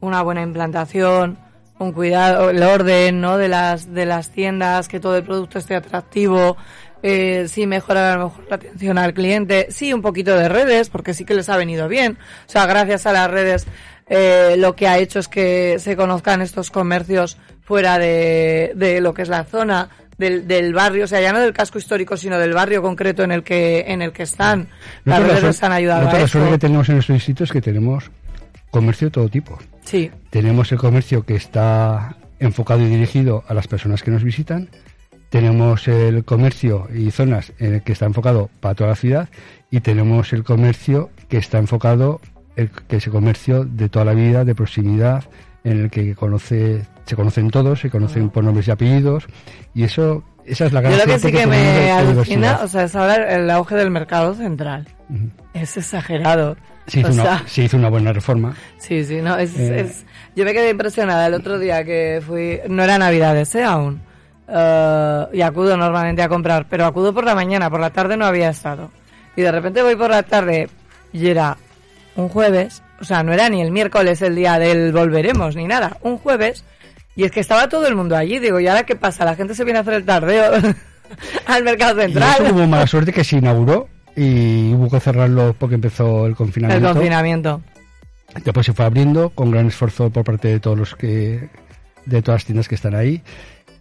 una buena implantación, un cuidado, el orden, ¿no? De las de las tiendas, que todo el producto esté atractivo, eh, sí mejorar a lo mejor la atención al cliente, sí un poquito de redes, porque sí que les ha venido bien. O sea, gracias a las redes eh, lo que ha hecho es que se conozcan estos comercios fuera de, de lo que es la zona, del, del barrio, o sea, ya no del casco histórico, sino del barrio concreto en el que, en el que están. Las redes suerte- han ayudado nosotros a la eso. suerte que tenemos en nuestro distrito es que tenemos comercio de todo tipo. Sí, Tenemos el comercio que está enfocado y dirigido a las personas que nos visitan. Tenemos el comercio y zonas en el que está enfocado para toda la ciudad. Y tenemos el comercio que está enfocado, el, que es el comercio de toda la vida, de proximidad, en el que conoce, se conocen todos, se conocen por nombres y apellidos. Y eso, esa es la gran yo lo que sí que me alucina, o sea, es ahora el auge del mercado central. Es exagerado. Se, hizo una, se hizo una buena reforma. Sí, sí, no, es, Eh. es- yo me quedé impresionada el otro día que fui, no era Navidades, ¿eh? Aún. Eh, y acudo normalmente a comprar, pero acudo por la mañana, por la tarde no había estado. Y de repente voy por la tarde y era un jueves, o sea, no era ni el miércoles el día del volveremos ni nada, un jueves, y es que estaba todo el mundo allí, digo, ¿y ahora qué pasa? La gente se viene a hacer el tardeo <laughs> al mercado Y central. eso hubo mala suerte que se inauguró y hubo que cerrarlo porque empezó el El confinamiento. confinamiento. Después se fue abriendo con gran esfuerzo por parte de todos los que, de todas las tiendas que están ahí.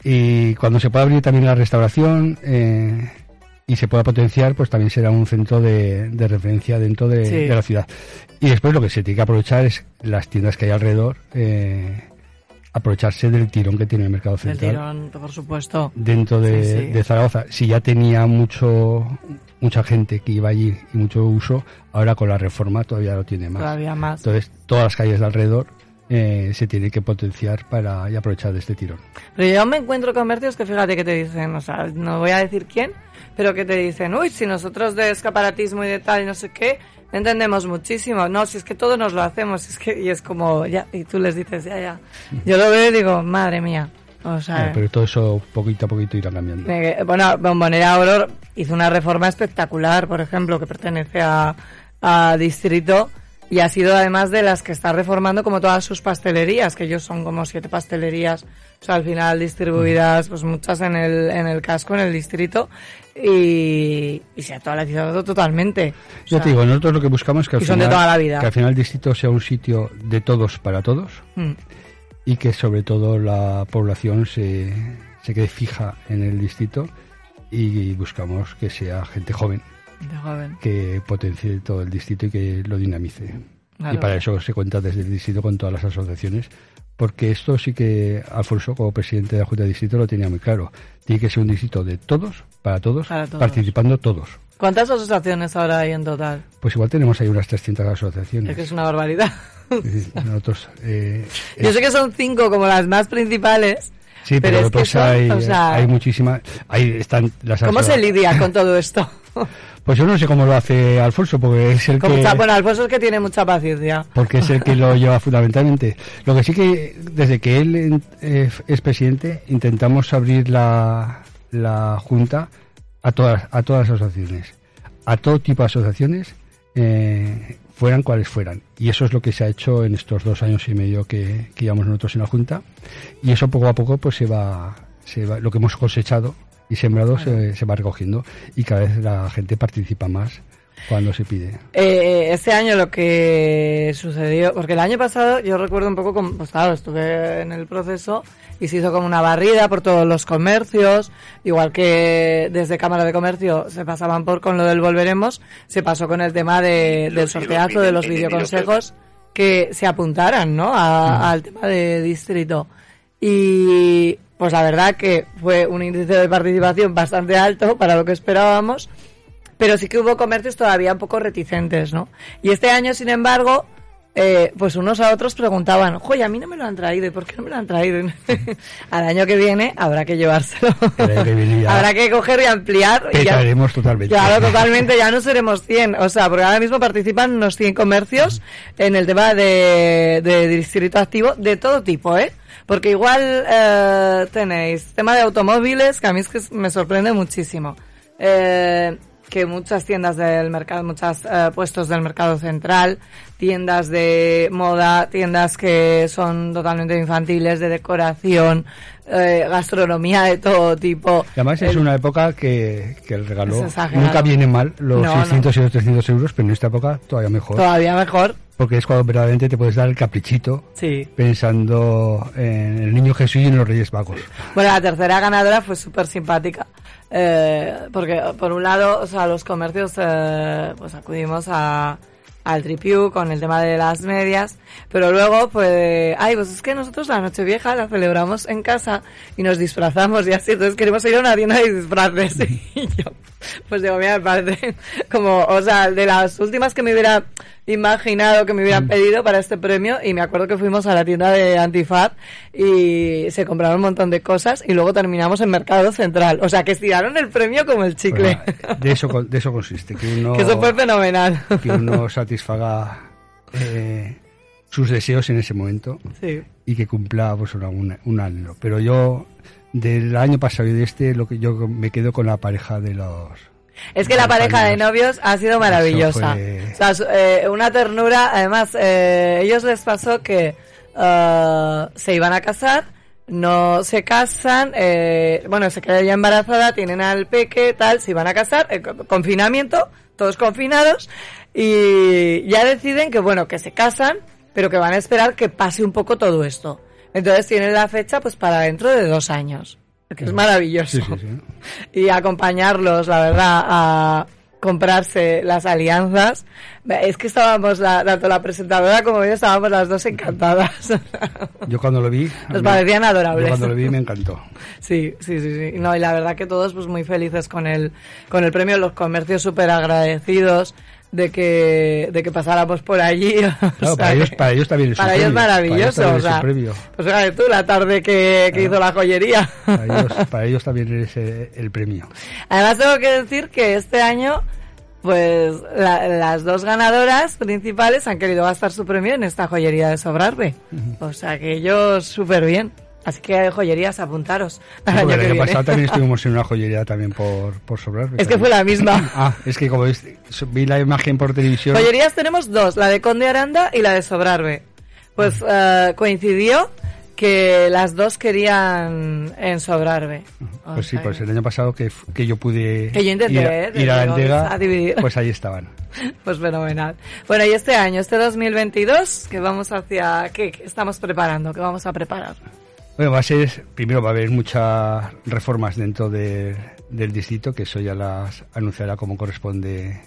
Y cuando se pueda abrir también la restauración eh, y se pueda potenciar, pues también será un centro de, de referencia dentro de, Sí. de la ciudad. Y después lo que se tiene que aprovechar es las tiendas que hay alrededor, eh, aprovecharse del tirón que tiene el mercado El central tirón, por supuesto. dentro de, Sí, sí. de Zaragoza. Si ya tenía mucho mucha gente que iba allí y mucho uso, ahora con la reforma todavía lo tiene más. Todavía más. Entonces, todas las calles de alrededor eh, se tienen que potenciar para y aprovechar de este tirón. Pero yo me encuentro comercios que fíjate que te dicen, o sea, no voy a decir quién, pero que te dicen, uy, si nosotros de escaparatismo y de tal y no sé qué, entendemos muchísimo. No, si es que todos nos lo hacemos, es que, y es como, ya, y tú les dices, ya, ya. Yo lo veo y digo, madre mía. O sea, Eh, pero todo eso poquito a poquito irá cambiando. bueno, Bombonera Oro hizo una reforma espectacular, por ejemplo, que pertenece a, a Distrito y ha sido además de las que está reformando como todas sus pastelerías, que ellos son como siete pastelerías, o sea, al final distribuidas, pues muchas en el, en el casco, en el distrito, y, y se ha actualizado totalmente. O Yo sea, te digo, nosotros lo que buscamos es que al, son de final, toda la vida. que al final el distrito sea un sitio de todos para todos mm, y que sobre todo la población se, se quede fija en el distrito y buscamos que sea gente joven De joven. que potencie todo el distrito y que lo dinamice. Claro. Y para eso se cuenta desde el distrito con todas las asociaciones, porque esto sí que Alfonso, como presidente de la Junta de Distrito, lo tenía muy claro. Tiene que ser un distrito de todos, para todos, Para todos. participando todos. ¿Cuántas asociaciones ahora hay en total? Pues igual tenemos ahí unas 300 asociaciones. Es que es una barbaridad. <laughs> Nosotros, eh, Yo sé que son cinco como las más principales. Sí, pero pero, es que después son, hay, o sea- hay muchísimas. Ahí están las ¿Cómo se lidia con todo esto? <laughs> Pues yo no sé cómo lo hace Alfonso, porque es el Como que. está- bueno, Alfonso es que tiene mucha paciencia. porque es el que lo lleva fundamentalmente. Lo que sí que, desde que él eh, es presidente, intentamos abrir la, la Junta a todas, a todas las asociaciones, a todo tipo de asociaciones, eh, fueran cuales fueran. Y eso es lo que se ha hecho en estos dos años y medio que, que llevamos nosotros en la Junta. Y eso poco a poco, pues se va, se va lo que hemos cosechado y sembrado se, se va recogiendo y cada vez la gente participa más cuando se pide. Eh, este año lo que sucedió, porque el año pasado yo recuerdo un poco como, pues claro, estuve en el proceso y se hizo como una barrida por todos los comercios, igual que desde Cámara de Comercio se pasaban por con lo del Volveremos, se pasó con el tema de, del sorteazo de los videoconsejos que se apuntaran, ¿no? A- Al tema de distrito. Y pues la verdad que fue un índice de participación bastante alto para lo que esperábamos pero sí que hubo comercios todavía un poco reticentes, ¿no? Y este año, sin embargo, eh, pues unos a otros preguntaban, oye, a mí no me lo han traído, ¿y por qué no me lo han traído? <laughs> Al año que viene habrá que llevárselo. Que <laughs> habrá que coger y ampliar. y ya- totalmente. Claro, <laughs> totalmente, ya no seremos 100. O sea, porque ahora mismo participan unos 100 comercios en el tema de, de distrito activo de todo tipo, ¿eh? Porque igual eh, tenéis tema de automóviles, que a mí es que me sorprende muchísimo. Eh, que muchas tiendas del mercado, muchos puestos del mercado central, tiendas de moda, tiendas que son totalmente infantiles, de decoración, eh, gastronomía de todo tipo. Y además es una época que, que el regalo nunca viene mal, los No, no. 600 y los 300 euros, pero en esta época todavía mejor. Todavía mejor, Porque es cuando verdaderamente te puedes dar el caprichito sí. pensando en el niño Jesús y en los Reyes Magos. Bueno, la tercera ganadora fue súper simpática. Eh, porque, por un lado, o sea, los comercios, eh, pues acudimos a, al Tripiu con el tema de las medias, pero luego, pues, ay, pues es que nosotros la Nochevieja la celebramos en casa y nos disfrazamos y así, entonces queremos ir a una tienda de disfraces. <laughs> Y yo, pues digo, mira, me parece como, o sea, de las últimas que me hubiera imaginado que me hubieran pedido para este premio y me acuerdo que fuimos a la tienda de Antifaz y se compraron un montón de cosas y luego terminamos en Mercado Central. O sea, que estiraron el premio como el chicle. Pues, de, eso, <laughs> de eso consiste, que uno, que eso fue fenomenal. que uno <laughs> satisfaga eh, sus deseos en ese momento sí. y que cumpla pues, una- un, anhelo. Pero yo, del año pasado y de este, lo que yo me quedo con la pareja de los... Es que la pareja de novios ha sido maravillosa. fue- O sea, eh, una ternura. Además, eh, ellos les pasó que eh, se iban a casar, no se casan, eh, bueno, se queda ya embarazada, tienen al peque, tal, se iban a casar, eh, co- confinamiento, todos confinados, y ya deciden que, bueno, que se casan, pero que van a esperar que pase un poco todo esto. Entonces tienen la fecha pues para dentro de dos años. Que es maravilloso Sí, sí, sí. <laughs> y acompañarlos, la verdad, a comprarse las alianzas. Es que estábamos, la, tanto la presentadora como yo, estábamos las dos encantadas. Yo cuando lo vi... Nos parecían adorables. Yo cuando lo vi me encantó. Sí, sí, sí, sí. No, y la verdad que todos pues muy felices con el, con el premio, los comercios súper agradecidos de que, de que pasáramos por allí. <laughs> o Claro, para, ellos, para ellos también es para un ellos premio. maravilloso, Para o ellos también sea, pues fíjate tú, la tarde que, que hizo la joyería. Para ellos, <laughs> para ellos también es eh, el premio. Además tengo que decir que este año, pues la- las dos ganadoras principales han querido gastar su premio en esta joyería de Sobrarbe. O sea que ellos súper bien. Así que joyerías, apuntaros <laughs> Sí, el que año pasado también <laughs> estuvimos en una joyería también por, por sobrar. Es que fue la misma. <laughs> Ah, es que como vi la imagen por televisión. Joyerías tenemos dos, la de Conde Aranda y la de Sobrarbe. Pues eh, coincidió que las dos querían en Sobrarbe. O Pues sí, pues que- el año pasado que, que yo pude Que yo intenté, ir, ¿eh? ir a la entrega, a dividir. pues ahí estaban. Pues fenomenal. Bueno, y este año, este 2022, que vamos hacia... ¿Qué, qué estamos preparando? ¿Qué vamos a preparar? Bueno, va a ser, primero va a haber muchas reformas dentro de- del distrito, que eso ya las anunciará como corresponde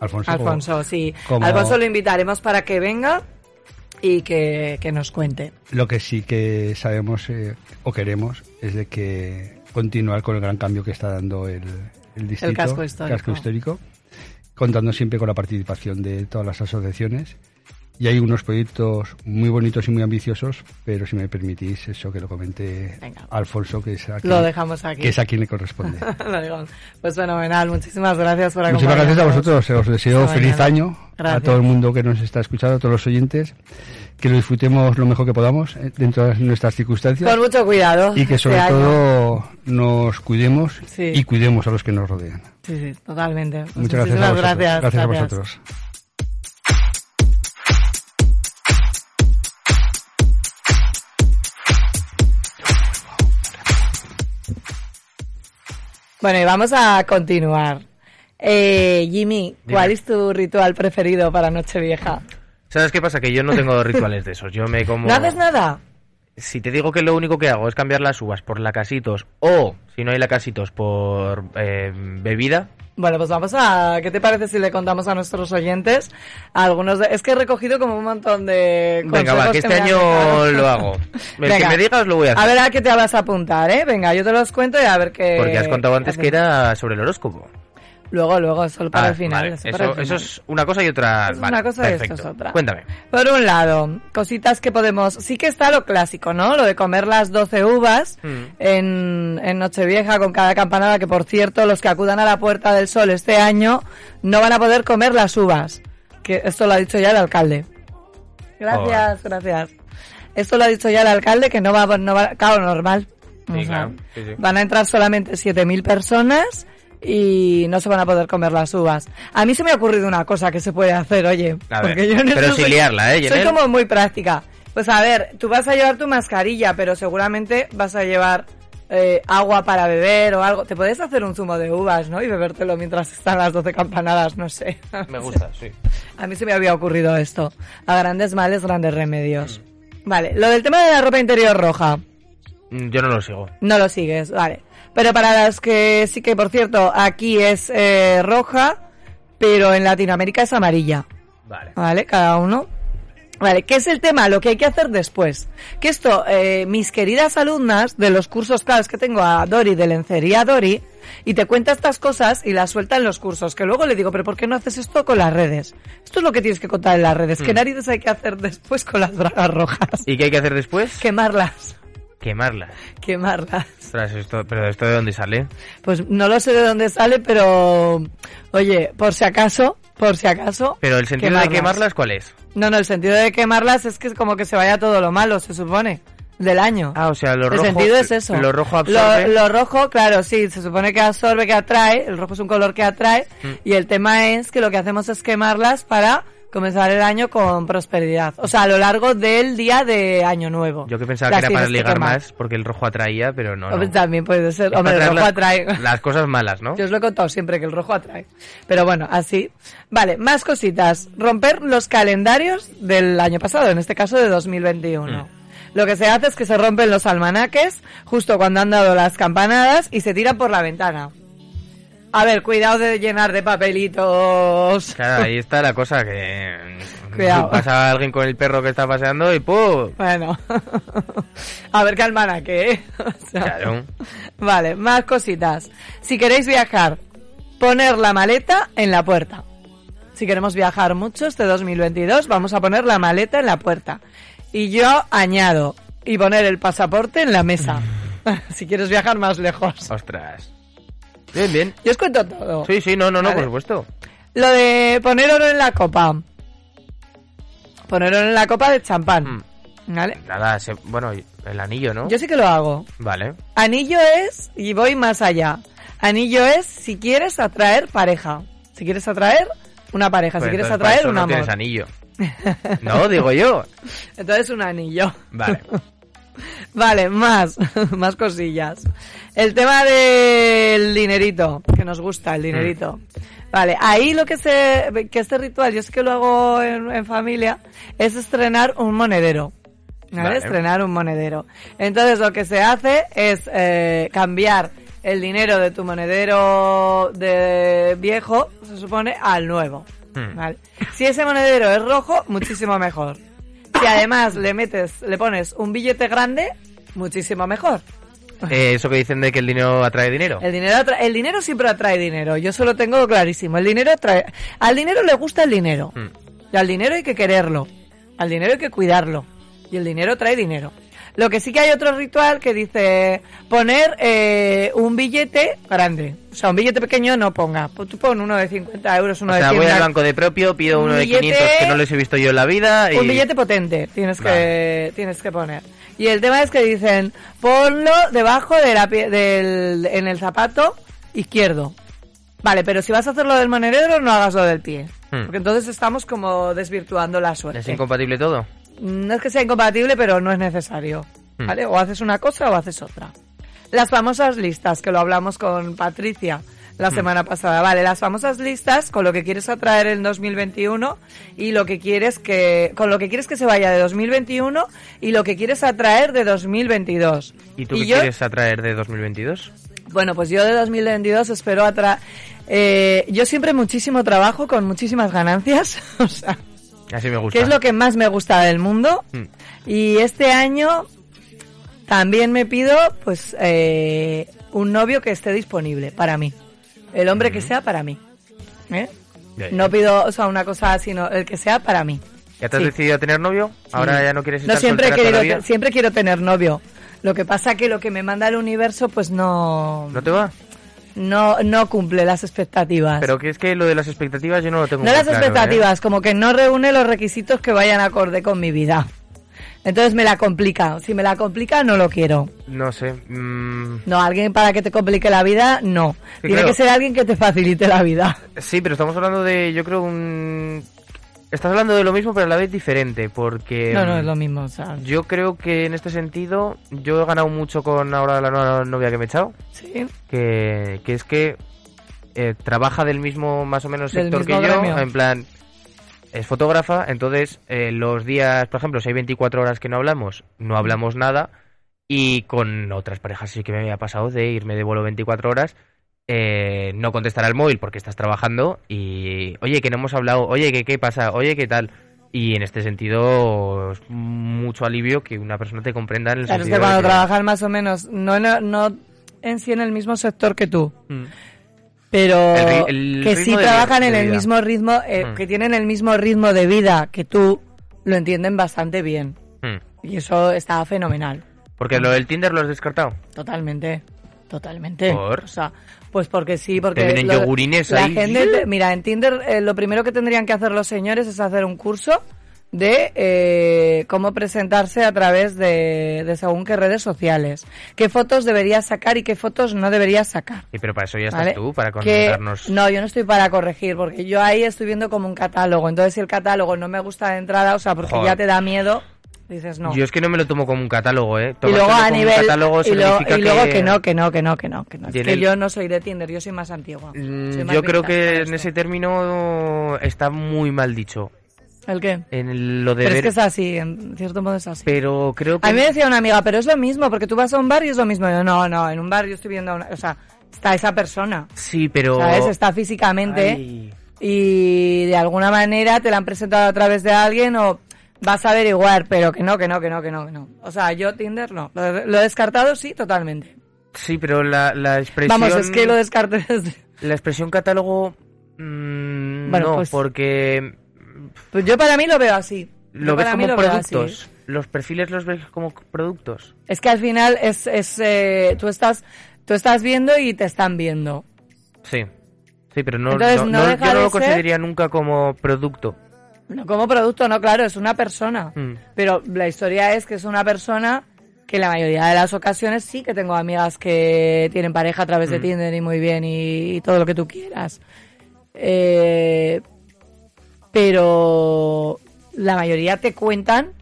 Alfonso. como- Alfonso, sí. como- Alfonso lo invitaremos para que venga y que, que nos cuente. Lo que sí que sabemos eh, o queremos es de que continuar con el gran cambio que está dando el, el distrito, casco histórico. casco histórico, contando siempre con la participación de todas las asociaciones. Y hay unos proyectos muy bonitos y muy ambiciosos, pero si me permitís eso que lo comente Venga. Alfonso, que es a Lo dejamos aquí. que es a quien le corresponde. <laughs> Lo digo. Pues fenomenal. Muchísimas gracias por Muchísimas gracias a acompañarnos. vosotros. Os deseo feliz mañana. año Gracias. a todo el mundo que nos está escuchando, a todos los oyentes. Que lo disfrutemos lo mejor que podamos eh, dentro de nuestras circunstancias. Con mucho cuidado. y que este sobre todo nos cuidemos Sí. y cuidemos a los que nos rodean. Sí, sí, totalmente. Muchas gracias a vosotros. gracias. Gracias a vosotros. Bueno, y vamos a continuar. Eh, Jimmy, ¿cuál Dime. es tu ritual preferido para Nochevieja? ¿Sabes qué pasa? Que yo no tengo rituales de esos. Yo me como... ¿No haces nada? Si te digo que lo único que hago es cambiar las uvas por lacasitos o, si no hay lacasitos, por eh, bebida, Bueno, pues vamos a... ¿Qué te parece si le contamos a nuestros oyentes algunos de... Es que he recogido como un montón de... Venga, va, que este año lo hago. <laughs> El Venga. que me digas lo voy a hacer. A ver a qué te vas a apuntar, ¿eh? Venga, yo te los cuento y a ver qué... Porque has contado antes que era sobre el horóscopo. Luego, luego, eso para Ah, el final. vale. eso Eso, para el eso final. es una cosa y otra. Eso es vale, una cosa y esto perfecto. es otra. Cuéntame. Por un lado, cositas que podemos... Sí que está lo clásico, ¿no? Lo de comer las 12 uvas Mm. en, en Nochevieja con cada campanada, que por cierto, los que acudan a la Puerta del Sol este año no van a poder comer las uvas. Que esto lo ha dicho ya el alcalde. Gracias, gracias. Esto lo ha dicho ya el alcalde, que no va, no va claro, normal. Sí, claro, sí, sí. Van a entrar solamente 7.000 personas y no se van a poder comer las uvas. A mí se me ha ocurrido una cosa que se puede hacer, oye. A ver, porque yo pero sin soy- liarla, ¿eh, Soy como muy práctica. Pues a ver, tú vas a llevar tu mascarilla, pero seguramente vas a llevar eh, agua para beber o algo. Te puedes hacer un zumo de uvas, ¿no? Y bebértelo mientras están las 12 campanadas, no sé. Me <laughs> gusta, sí. A mí se me había ocurrido esto. A grandes males, grandes remedios. Mm. Vale, lo del tema de la ropa interior roja. Mm, Yo no lo sigo. No lo sigues, vale. Pero para las que sí que, por cierto, aquí es eh, roja, pero en Latinoamérica es amarilla. Vale. ¿Vale? Cada uno. Vale, ¿qué es el tema? Lo que hay que hacer después. Que esto, eh, mis queridas alumnas de los cursos, claro, es que tengo a Dori de lencería Dori, y te cuenta estas cosas y las suelta en los cursos, que luego le digo, pero ¿por qué no haces esto con las redes? Esto es lo que tienes que contar en las redes. ¿Qué narices hay que hacer después con las bragas rojas? ¿Y qué hay que hacer después? Quemarlas. Quemarlas. Quemarlas. Ostras, esto, pero esto de dónde sale? Pues no lo sé de dónde sale, pero oye, por si acaso, por si acaso. Pero el sentido de quemarlas, ¿cuál es? No, no, el sentido de quemarlas es que es como que se vaya todo lo malo, se supone, del año. Ah, o sea, lo el rojo. sentido es eso. Lo rojo absorbe. Lo, lo rojo, claro, sí, se supone que absorbe, que atrae. El rojo es un color que atrae. Mm. Y el tema es que lo que hacemos es quemarlas para comenzar el año con prosperidad. O sea, a lo largo del día de Año Nuevo. Yo que pensaba Las que era para ligar más porque el rojo atraía, pero no. También puede ser. Es Hombre, el rojo traer atrae. las, las cosas malas, ¿no? Yo os lo he contado siempre que el rojo atrae. Pero bueno, así. Vale, más cositas. Romper los calendarios del año pasado, en este caso de 2021. Mm. Lo que se hace es que se rompen los almanaques justo cuando han dado las campanadas y se tiran por la ventana. A ver, cuidado de llenar de papelitos. Claro, ahí está la cosa que. <laughs> Cuidado. Pasa alguien con el perro que está paseando y ¡pum! Bueno, <laughs> a ver ¿eh? <laughs> O sea, Claro. Vale, más cositas. Si queréis viajar, poner la maleta en la puerta. Si queremos viajar mucho este 2022, vamos a poner la maleta en la puerta. Y yo añado, y poner el pasaporte en la mesa. si quieres viajar más lejos. Ostras. Bien, bien. Yo os cuento todo. Sí, sí, no, no, no, por supuesto. Lo de poner oro en la copa. Poner oro en la copa de champán. Mm. ¿Vale? Nada, se- bueno, el anillo, ¿no? Yo sí que lo hago. Vale. Anillo es, y voy más allá. Anillo es si quieres atraer pareja. Si quieres atraer una pareja, Pues si quieres entonces para atraer un no amor. tienes anillo. No, digo yo. <laughs> Entonces un anillo. Vale. <laughs> Vale, más, <laughs> más cosillas. El tema del dinerito, que nos gusta el dinerito. Vale, ahí lo que se, que este ritual, yo sé que lo hago en, en familia, es estrenar un monedero. ¿Vale? Vale. Estrenar un monedero. Entonces lo que se hace es eh, cambiar el dinero de tu monedero de viejo, se supone, al nuevo. Hmm. ¿Vale? Si ese monedero es rojo, muchísimo mejor. Si además le metes, le pones un billete grande, muchísimo mejor. Eh, eso que dicen de que el dinero atrae dinero. El dinero, el dinero siempre atrae dinero. Yo eso lo tengo clarísimo. El dinero atrae. Al dinero le gusta el dinero. Mm. Y al dinero hay que quererlo. Al dinero hay que cuidarlo. Y el dinero trae dinero. Lo que sí que hay otro ritual que dice poner eh, un billete grande. O sea, un billete pequeño no ponga. Pues Tú pon uno de 50 euros, uno O sea, de 100. voy al banco de propio, pido Un uno de billete- 500 que no les he visto yo en la vida y... Un billete potente tienes que, tienes que poner. Y el tema es que dicen, ponlo debajo de la pie- del, en el zapato izquierdo. Vale, pero si vas a hacerlo del monedero, no hagas lo del pie. Hmm. Porque entonces estamos como desvirtuando la suerte. ¿Es incompatible todo? No es que sea incompatible, pero no es necesario. Hmm. ¿Vale? O haces una cosa o haces otra. Las famosas listas, que lo hablamos con Patricia la semana pasada. Vale, las famosas listas con lo que quieres atraer en 2021 y lo que quieres que, con lo que quieres que se vaya de 2021 y lo que quieres atraer de 2022. ¿Y tú qué yo, quieres atraer de 2022? bueno, pues yo de 2022 espero atraer, eh, yo siempre muchísimo trabajo con muchísimas ganancias, <laughs> o sea, Así me gusta. que es lo que más me gusta del mundo. Mm. Y este año también me pido, pues, eh, un novio que esté disponible para mí. El hombre que sea para mí. ¿Eh? No pido, o sea, una cosa, sino el que sea para mí. ¿Ya te has Sí. decidido a tener novio? ¿Ahora ya no quieres estar No siempre vida? siempre quiero tener novio. Lo que pasa que lo que me manda el universo, pues no, ¿No te va? No, no cumple las expectativas. Pero que es que lo de las expectativas yo no lo tengo No muy las claro, ¿eh? expectativas, como que no reúne los requisitos que vayan acorde con mi vida. Entonces me la complica. Si me la complica, no lo quiero. No sé. mm, No, alguien para que te complique la vida, no. Sí, Tiene claro. que ser alguien que te facilite la vida. sí, pero estamos hablando de, yo creo, un... Estás hablando de lo mismo, pero a la vez diferente, porque... No, no, mm, es lo mismo. O sea, Yo creo que en este sentido, yo he ganado mucho con ahora la nueva novia que me he echado, sí. que, que es que eh, trabaja del mismo, más o menos, Del sector que yo, en plan, es fotógrafa, entonces eh, los días, por ejemplo, si hay 24 horas que no hablamos, no hablamos nada, y con otras parejas sí que me había pasado de irme de vuelo 24 horas, eh, no contestar al móvil porque estás trabajando y, oye, que no hemos hablado, oye, que qué pasa, oye, qué tal. Y en este sentido, es mucho alivio que una persona te comprenda en el Claro, es que sentido de cuando que- trabajas más o menos, no, no, no en sí en el mismo sector que tú, Mm. pero El el que sí de trabajan en de el vida. mismo ritmo, eh, Mm. que tienen el mismo ritmo de vida que tú, lo entienden bastante bien. Mm. Y eso está fenomenal. Porque lo del Tinder lo has descartado. Totalmente. Totalmente. ¿Por? O sea, pues porque sí, porque... Te vienen lo- yogurines la ahí. gente, te- mira, en Tinder eh, lo primero que tendrían que hacer los señores es hacer un curso de eh, cómo presentarse a través de, de según qué redes sociales. Qué fotos deberías sacar y qué fotos no deberías sacar. Y pero para eso ya estás ¿vale? tú, para contarnos. No, yo no estoy para corregir, porque yo ahí estoy viendo como un catálogo. Entonces, si el catálogo no me gusta de entrada, o sea, porque Joder. ya te da miedo, dices no. Yo es que no me lo tomo como un catálogo, ¿eh? y luego a nivel catálogo y, luego, y luego que... no que no que no que no que no Es que el- yo no soy de Tinder yo soy más antigua Mm, Soy más Yo creo que en esto. ese término está muy mal dicho. el qué En lo de pero es que es así en cierto modo es así Pero creo que... a mí me decía una amiga pero es lo mismo porque tú vas a un bar y es lo mismo yo no no en un bar yo estoy viendo a una, o sea está esa persona Sí, pero... sabes está físicamente Ay. y de alguna manera te la han presentado a través de alguien o vas a averiguar pero que no que no que no que no que no o sea yo Tinder no lo, he- lo he descartado sí totalmente Sí, pero la, la expresión... vamos es que lo descarté desde- La expresión catálogo... mm, Bueno, no, pues- porque Pues yo para mí lo veo así. lo Yo ves como lo productos. Los perfiles los ves como productos. Es que al final es, es eh, tú estás tú estás viendo y te están viendo. Sí. Sí, pero no, Entonces, no- no no- deja yo no lo ser- consideraría nunca como producto. No como producto, no, claro, es una persona. Mm. Pero la historia es que es una persona que en la mayoría de las ocasiones sí que tengo amigas que tienen pareja a través de Mm. Tinder y muy bien y, y todo lo que tú quieras. Eh, pero la mayoría te cuentan,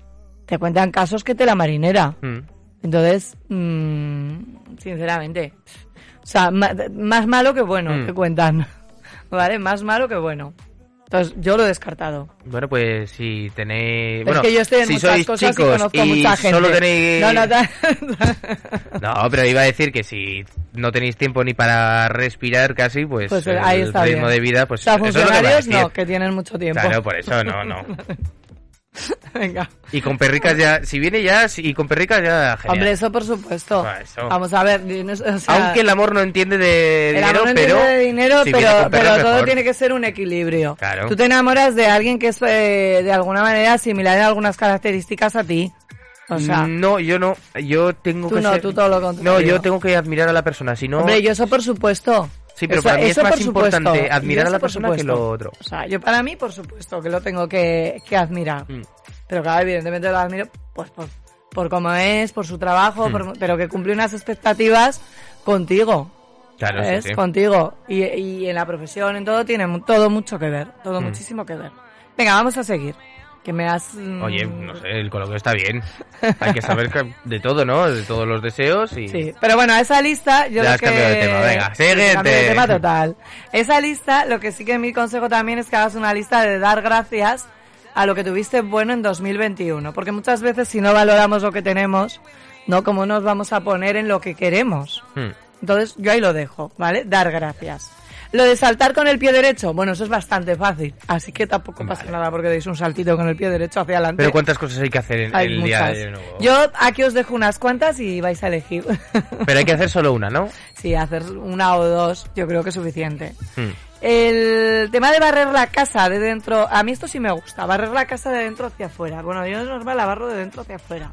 te cuentan casos que te la marinera. Mm. Entonces, sinceramente, o sea, ma- más malo que bueno, te cuentan. <laughs> ¿Vale? Más malo que bueno. Entonces, yo lo he descartado. Bueno, pues si tenéis... es Bueno, que yo estoy en si muchas sois cosas chicos y conozco mucha gente. solo tenéis... No, no, ta- <laughs> No, pero iba a decir que si no tenéis tiempo ni para respirar casi, pues, Pues, el ahí está ritmo bien. de vida, pues o sea, eso es lo que a funcionarios no, que tienen mucho tiempo. Claro, por eso no, no. <laughs> <laughs> Venga. Y con perricas ya, si viene ya, y con perricas ya, genial. Hombre, eso por supuesto. Ah, eso. Vamos a ver, o sea, Aunque el amor no entiende de el dinero, amor no pero... entiende de dinero, si pero, pero todo tiene que ser un equilibrio. Claro. Tú te enamoras de alguien que es eh, de alguna manera similar en algunas características a ti. O sea, No, yo no. Yo tengo Tú que no, ser- tú todo lo contrario. No, yo tengo que admirar a la persona, si no... hombre, yo eso por supuesto. Sí, pero Eso- para mí es más por supuesto. importante admirar a la persona que lo otro. O sea, yo para mí, por supuesto, que lo tengo que, que admirar. Mm. Pero claro, evidentemente lo admiro pues por, por cómo es, por su trabajo, Mm. por- pero que cumple unas expectativas contigo. Claro, sí. Contigo. Y, y en la profesión, en todo, tiene todo mucho que ver. Todo Mm. muchísimo que ver. Venga, vamos a seguir. Que me has... mm, Oye, no sé, el coloquio está bien. Hay que saber que- de todo, ¿no? De todos los deseos y... Sí, pero bueno, a esa lista yo Ya lo has que... cambiado de tema, venga, Sí, siguiente. de tema total. Esa lista, lo que sí que mi consejo también es que hagas una lista de dar gracias a lo que tuviste bueno en 2021. Porque muchas veces si no valoramos lo que tenemos, ¿no? ¿Cómo nos vamos a poner en lo que queremos? Hmm. Entonces yo ahí lo dejo, ¿vale? Dar gracias. Lo de saltar con el pie derecho, bueno, eso es bastante fácil. Así que tampoco pasa nada porque deis un saltito con el pie derecho hacia adelante. Pero ¿cuántas cosas hay que hacer en Hay el día muchas. de nuevo? Yo aquí os dejo unas cuantas y vais a elegir. <laughs> Pero hay que hacer solo una, ¿no? Sí, hacer una o dos, yo creo que es suficiente. Hmm. El tema de barrer la casa de dentro, a mí esto sí me gusta, barrer la casa de dentro hacia afuera. Bueno, yo es normal la barro de dentro hacia afuera,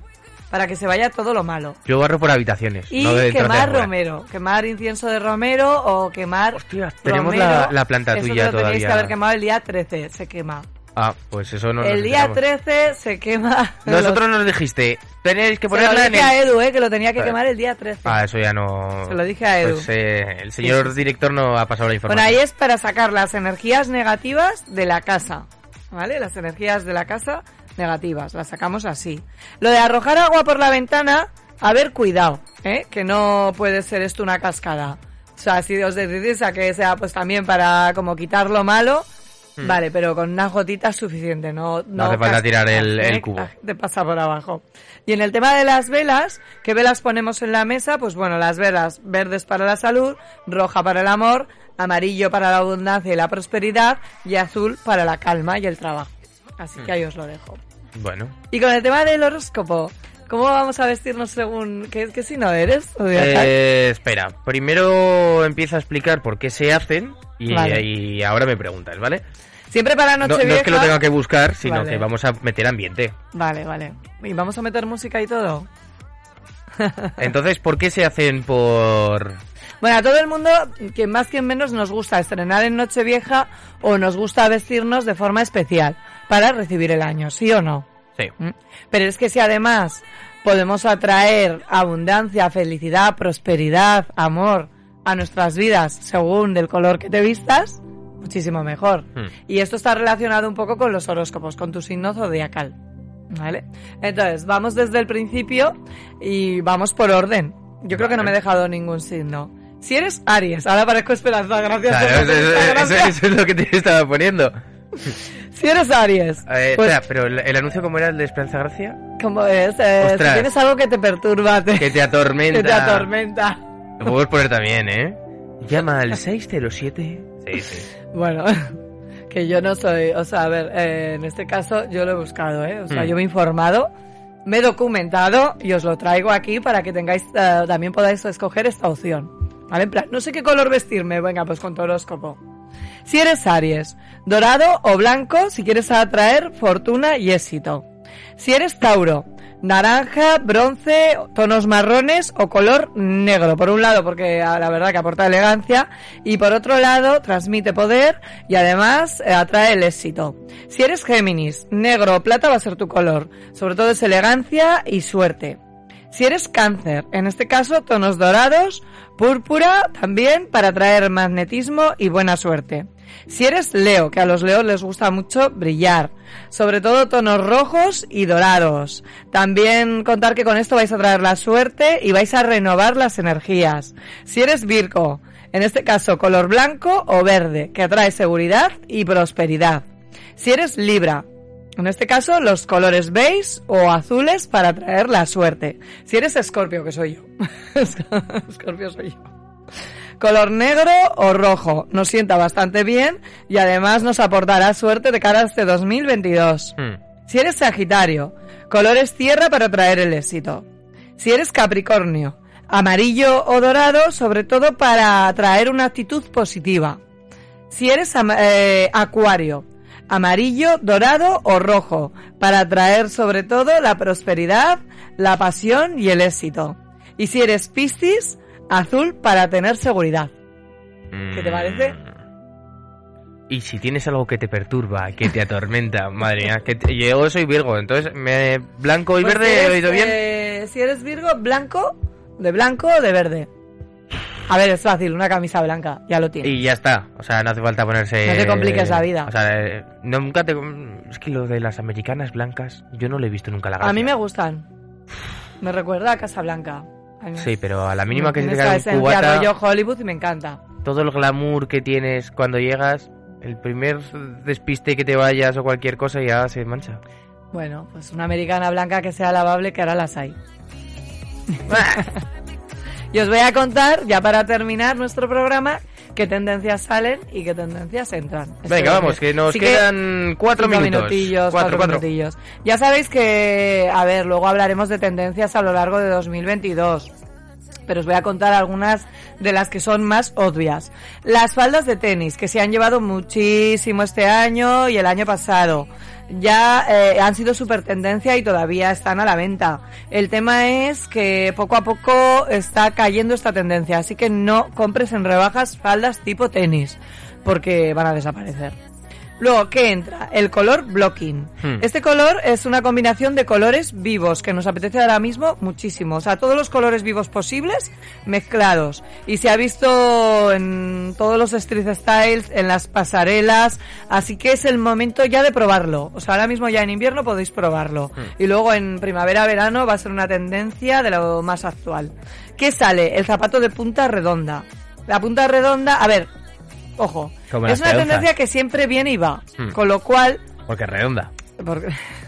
para que se vaya todo lo malo. Yo barro por habitaciones, Y no de quemar romero, quemar incienso de romero o quemar Hostia, tenemos romero. la- la planta Eso tuya que lo tenéis todavía. que haber quemado el día 13, se quema. Ah, pues eso no el día enteramos. 13 se quema... <laughs> Nosotros nos dijiste, tenéis que Se lo ponerla en dije el... a Edu, eh, que lo tenía que quemar el día 13. Ah, eso ya no... Se lo dije a Edu. Pues eh, el señor Sí, director no ha pasado la Bueno, información. ahí es para sacar las energías negativas de la casa, ¿vale? Las energías de la casa negativas, las sacamos así. Lo de arrojar agua por la ventana, a ver, cuidado, ¿eh? Que no puede ser esto una cascada. O sea, si os decidís a que sea pues también para como quitar lo malo, vale, pero con unas gotitas suficiente, no... Hmm. No hace falta tirar el- el ¿eh? cubo. <laughs> Gente pasa por abajo. Y en el tema de las velas, ¿qué velas ponemos en la mesa? Pues bueno, las velas verdes para la salud, roja para el amor, amarillo para la abundancia y la prosperidad y azul para la calma y el trabajo. Así que ahí os lo dejo. Bueno. Y con el tema del horóscopo, ¿cómo vamos a vestirnos según qué, qué signo eres? Eh, espera, primero empieza a explicar por qué se hacen y, Vale. y ahora me preguntas, ¿vale? Siempre para No, Nochevieja. no es que lo tenga que buscar, sino Vale. que vamos a meter ambiente. Vale, vale. ¿Y vamos a meter música y todo? <laughs> Entonces, ¿por qué se hacen por...? Bueno, a todo el mundo, quien más quien menos, nos gusta estrenar en Nochevieja o nos gusta vestirnos de forma especial para recibir el año, ¿sí o no? Sí. ¿Mm? Pero es que si además podemos atraer abundancia, felicidad, prosperidad, amor a nuestras vidas según del color que te vistas, muchísimo mejor. Hmm. Y esto está relacionado un poco con los horóscopos, con tu signo zodiacal. ¿Vale? Entonces, vamos desde el principio y vamos por orden. Yo creo que no me he dejado ningún signo. Si eres Aries, ahora parezco Esperanza, gracias Claro, por <laughs> eso, eso es lo que te estaba poniendo. Si eres Aries, Eh, pues, espera, pero el, el anuncio cómo era el de Esperanza Gracia? como es, eh, si tienes algo que te perturba, te, Que te atormenta. <laughs> que te atormenta. Lo podemos poner también, ¿eh? Llama al 607. Sí, sí. Bueno, <laughs> que yo no soy, o sea, a ver, eh, en este caso yo lo he buscado, ¿eh? O sea, Mm. yo me he informado, me he documentado y os lo traigo aquí para que tengáis, eh, también podáis escoger esta opción. ¿Vale? En plan, no sé qué color vestirme, venga, pues con tu horóscopo. Si eres Aries, dorado o blanco si quieres atraer fortuna y éxito. Si eres Tauro, naranja, bronce, tonos marrones o color negro. Por un lado, porque ah, la verdad que aporta elegancia y por otro lado transmite poder y además eh, atrae el éxito. Si eres Géminis, negro o plata va a ser tu color. Sobre todo es elegancia y suerte. Si eres cáncer, en este caso tonos dorados, púrpura también para traer magnetismo y buena suerte. Si eres Leo, que a los Leos les gusta mucho brillar, sobre todo tonos rojos y dorados. También contar que con esto vais a traer la suerte y vais a renovar las energías. Si eres Virgo, en este caso color blanco o verde, que atrae seguridad y prosperidad. Si eres Libra, en este caso, los colores beige o azules para traer la suerte. Si eres escorpio, que soy yo. <laughs> <laughs> escorpio soy yo. Color negro o rojo. Nos sienta bastante bien y además nos aportará suerte de cara a este 2022. Hmm. Si eres Sagitario, colores tierra para traer el éxito. Si eres Capricornio, amarillo o dorado, sobre todo para traer una actitud positiva. Si eres eh, Acuario, amarillo, dorado o rojo, para atraer sobre todo la prosperidad, la pasión y el éxito. Y si eres Piscis, azul para tener seguridad. ¿Qué te parece? Mm. Y si tienes algo que te perturba, que te atormenta, <laughs> madre mía, que te- yo soy Virgo, entonces me blanco y Pues verde si he oído bien. eh, si eres Virgo, blanco, de blanco o de verde. A ver, es fácil, una camisa blanca, ya lo tienes. Y ya está, o sea, no hace falta ponerse... No te compliques la vida. O sea, eh, nunca te... Es que lo de las americanas blancas, yo no lo he visto nunca la gracia. A mí me gustan. Me recuerda a Casa Blanca. Sí, pero a la mínima que se te cae un cubata, rollo Hollywood y me encanta. todo el glamour que tienes cuando llegas, el primer despiste que te vayas o cualquier cosa ya se mancha. Bueno, pues una americana blanca que sea lavable, que ahora las hay. <laughs> y os voy a contar, ya para terminar nuestro programa, qué tendencias salen y qué tendencias entran. Esto Venga, vamos, que nos Así quedan cuatro cinco minutos. minutillos, Cuatro, cuatro, cuatro. minutillos. Ya sabéis que, a ver, luego hablaremos de tendencias a lo largo de 2022 pero os voy a contar algunas de las que son más obvias. Las faldas de tenis, que se han llevado muchísimo este año y el año pasado. Ya eh, han sido super tendencia y todavía están a la venta. El tema es que poco a poco está cayendo esta tendencia, así que no compres en rebajas faldas tipo tenis, porque van a desaparecer. Luego, ¿qué entra? El color blocking. Hmm. Este color es una combinación de colores vivos que nos apetece ahora mismo muchísimo. O sea, todos los colores vivos posibles mezclados. Y se ha visto en todos los street styles, en las pasarelas. Así que es el momento ya de probarlo. O sea, ahora mismo ya en invierno podéis probarlo. Y luego en primavera-verano va a ser una tendencia de lo más actual. ¿Qué sale? El zapato de punta redonda. La punta redonda, a ver, ojo, Como es una tendencia que siempre viene y va. Hmm. Con lo cual, Porque es redonda. porque, <laughs>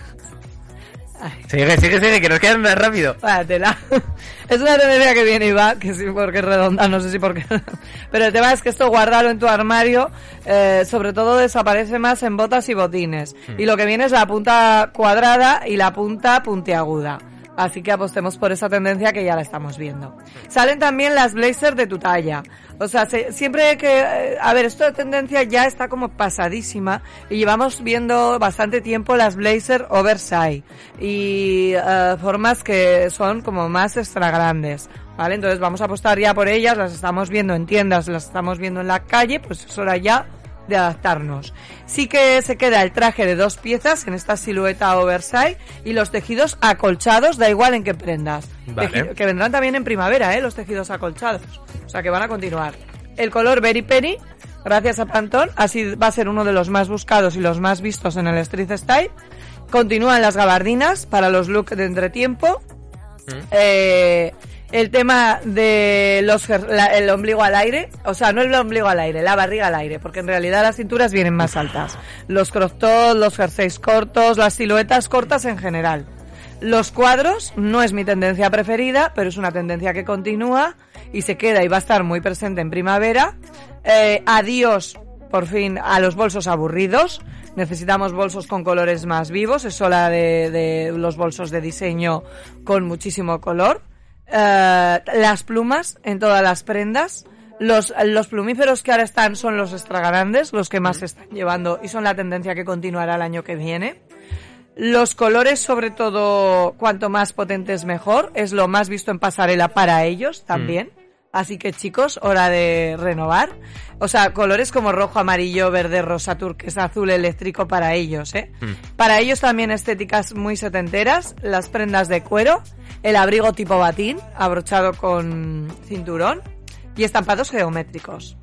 Sigue, sigue, sigue, que nos quedan más rápido. Vaya tela. <laughs> Es una tendencia que viene y va, que sí porque es redonda, no sé si porque... <laughs> Pero el tema es que esto guardarlo en tu armario, eh, sobre todo desaparece más en botas y botines. Y lo que viene es la punta cuadrada y la punta puntiaguda. Así que apostemos por esa tendencia que ya la estamos viendo. Salen también las blazers de tu talla. O sea, se- siempre que... eh, a ver, esto de tendencia ya está como pasadísima y llevamos viendo bastante tiempo las blazer oversize y eh, formas que son como más extra grandes. ¿Vale? Entonces vamos a apostar ya por ellas, las estamos viendo en tiendas, las estamos viendo en la calle, pues es hora ya de adaptarnos. Sí que se queda el traje de dos piezas en esta silueta oversize y los tejidos acolchados, da igual en qué prendas. Vale. Que vendrán también en primavera, ¿eh? Los tejidos acolchados. O sea que van a continuar. El color Berry Penny, gracias a Pantone, así va a ser uno de los más buscados y los más vistos en el Street Style. Continúan las gabardinas para los looks de entretiempo. Eh, el tema de los la- el ombligo al aire, o sea, no el ombligo al aire, la barriga al aire, porque en realidad las cinturas vienen más altas. Los crop tops, los jerseys cortos, las siluetas cortas en general. Los cuadros no es mi tendencia preferida, pero es una tendencia que continúa y se queda y va a estar muy presente en primavera. Eh, adiós, por fin, a los bolsos aburridos. Necesitamos bolsos con colores más vivos. Es hora de, de los bolsos de diseño con muchísimo color. Eh, las plumas en todas las prendas. Los, los plumíferos que ahora están son los extra grandes, los que más se están llevando y son la tendencia que continuará el año que viene. Los colores, sobre todo, cuanto más potentes mejor, es lo más visto en pasarela para ellos también. Así que chicos, hora de renovar. O sea, colores como rojo, amarillo, verde, rosa, turquesa, azul, eléctrico para ellos, ¿eh? Para ellos también estéticas muy setenteras, las prendas de cuero, el abrigo tipo batín, abrochado con cinturón y estampados geométricos.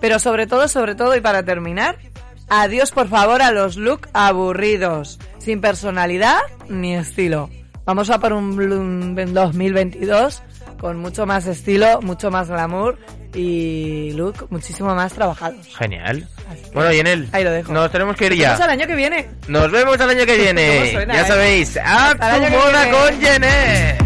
Pero sobre todo, sobre todo, y para terminar, adiós por favor a los look aburridos, sin personalidad ni estilo. Vamos a por un, un 2022 con mucho más estilo, mucho más glamour y look muchísimo más trabajados. Genial. Bueno, Yenel, ahí lo dejo. Nos tenemos que ir ya. Nos vemos al año que viene. Nos vemos al año que <laughs> viene. ya eh? sabéis, a tu moda con Yenel.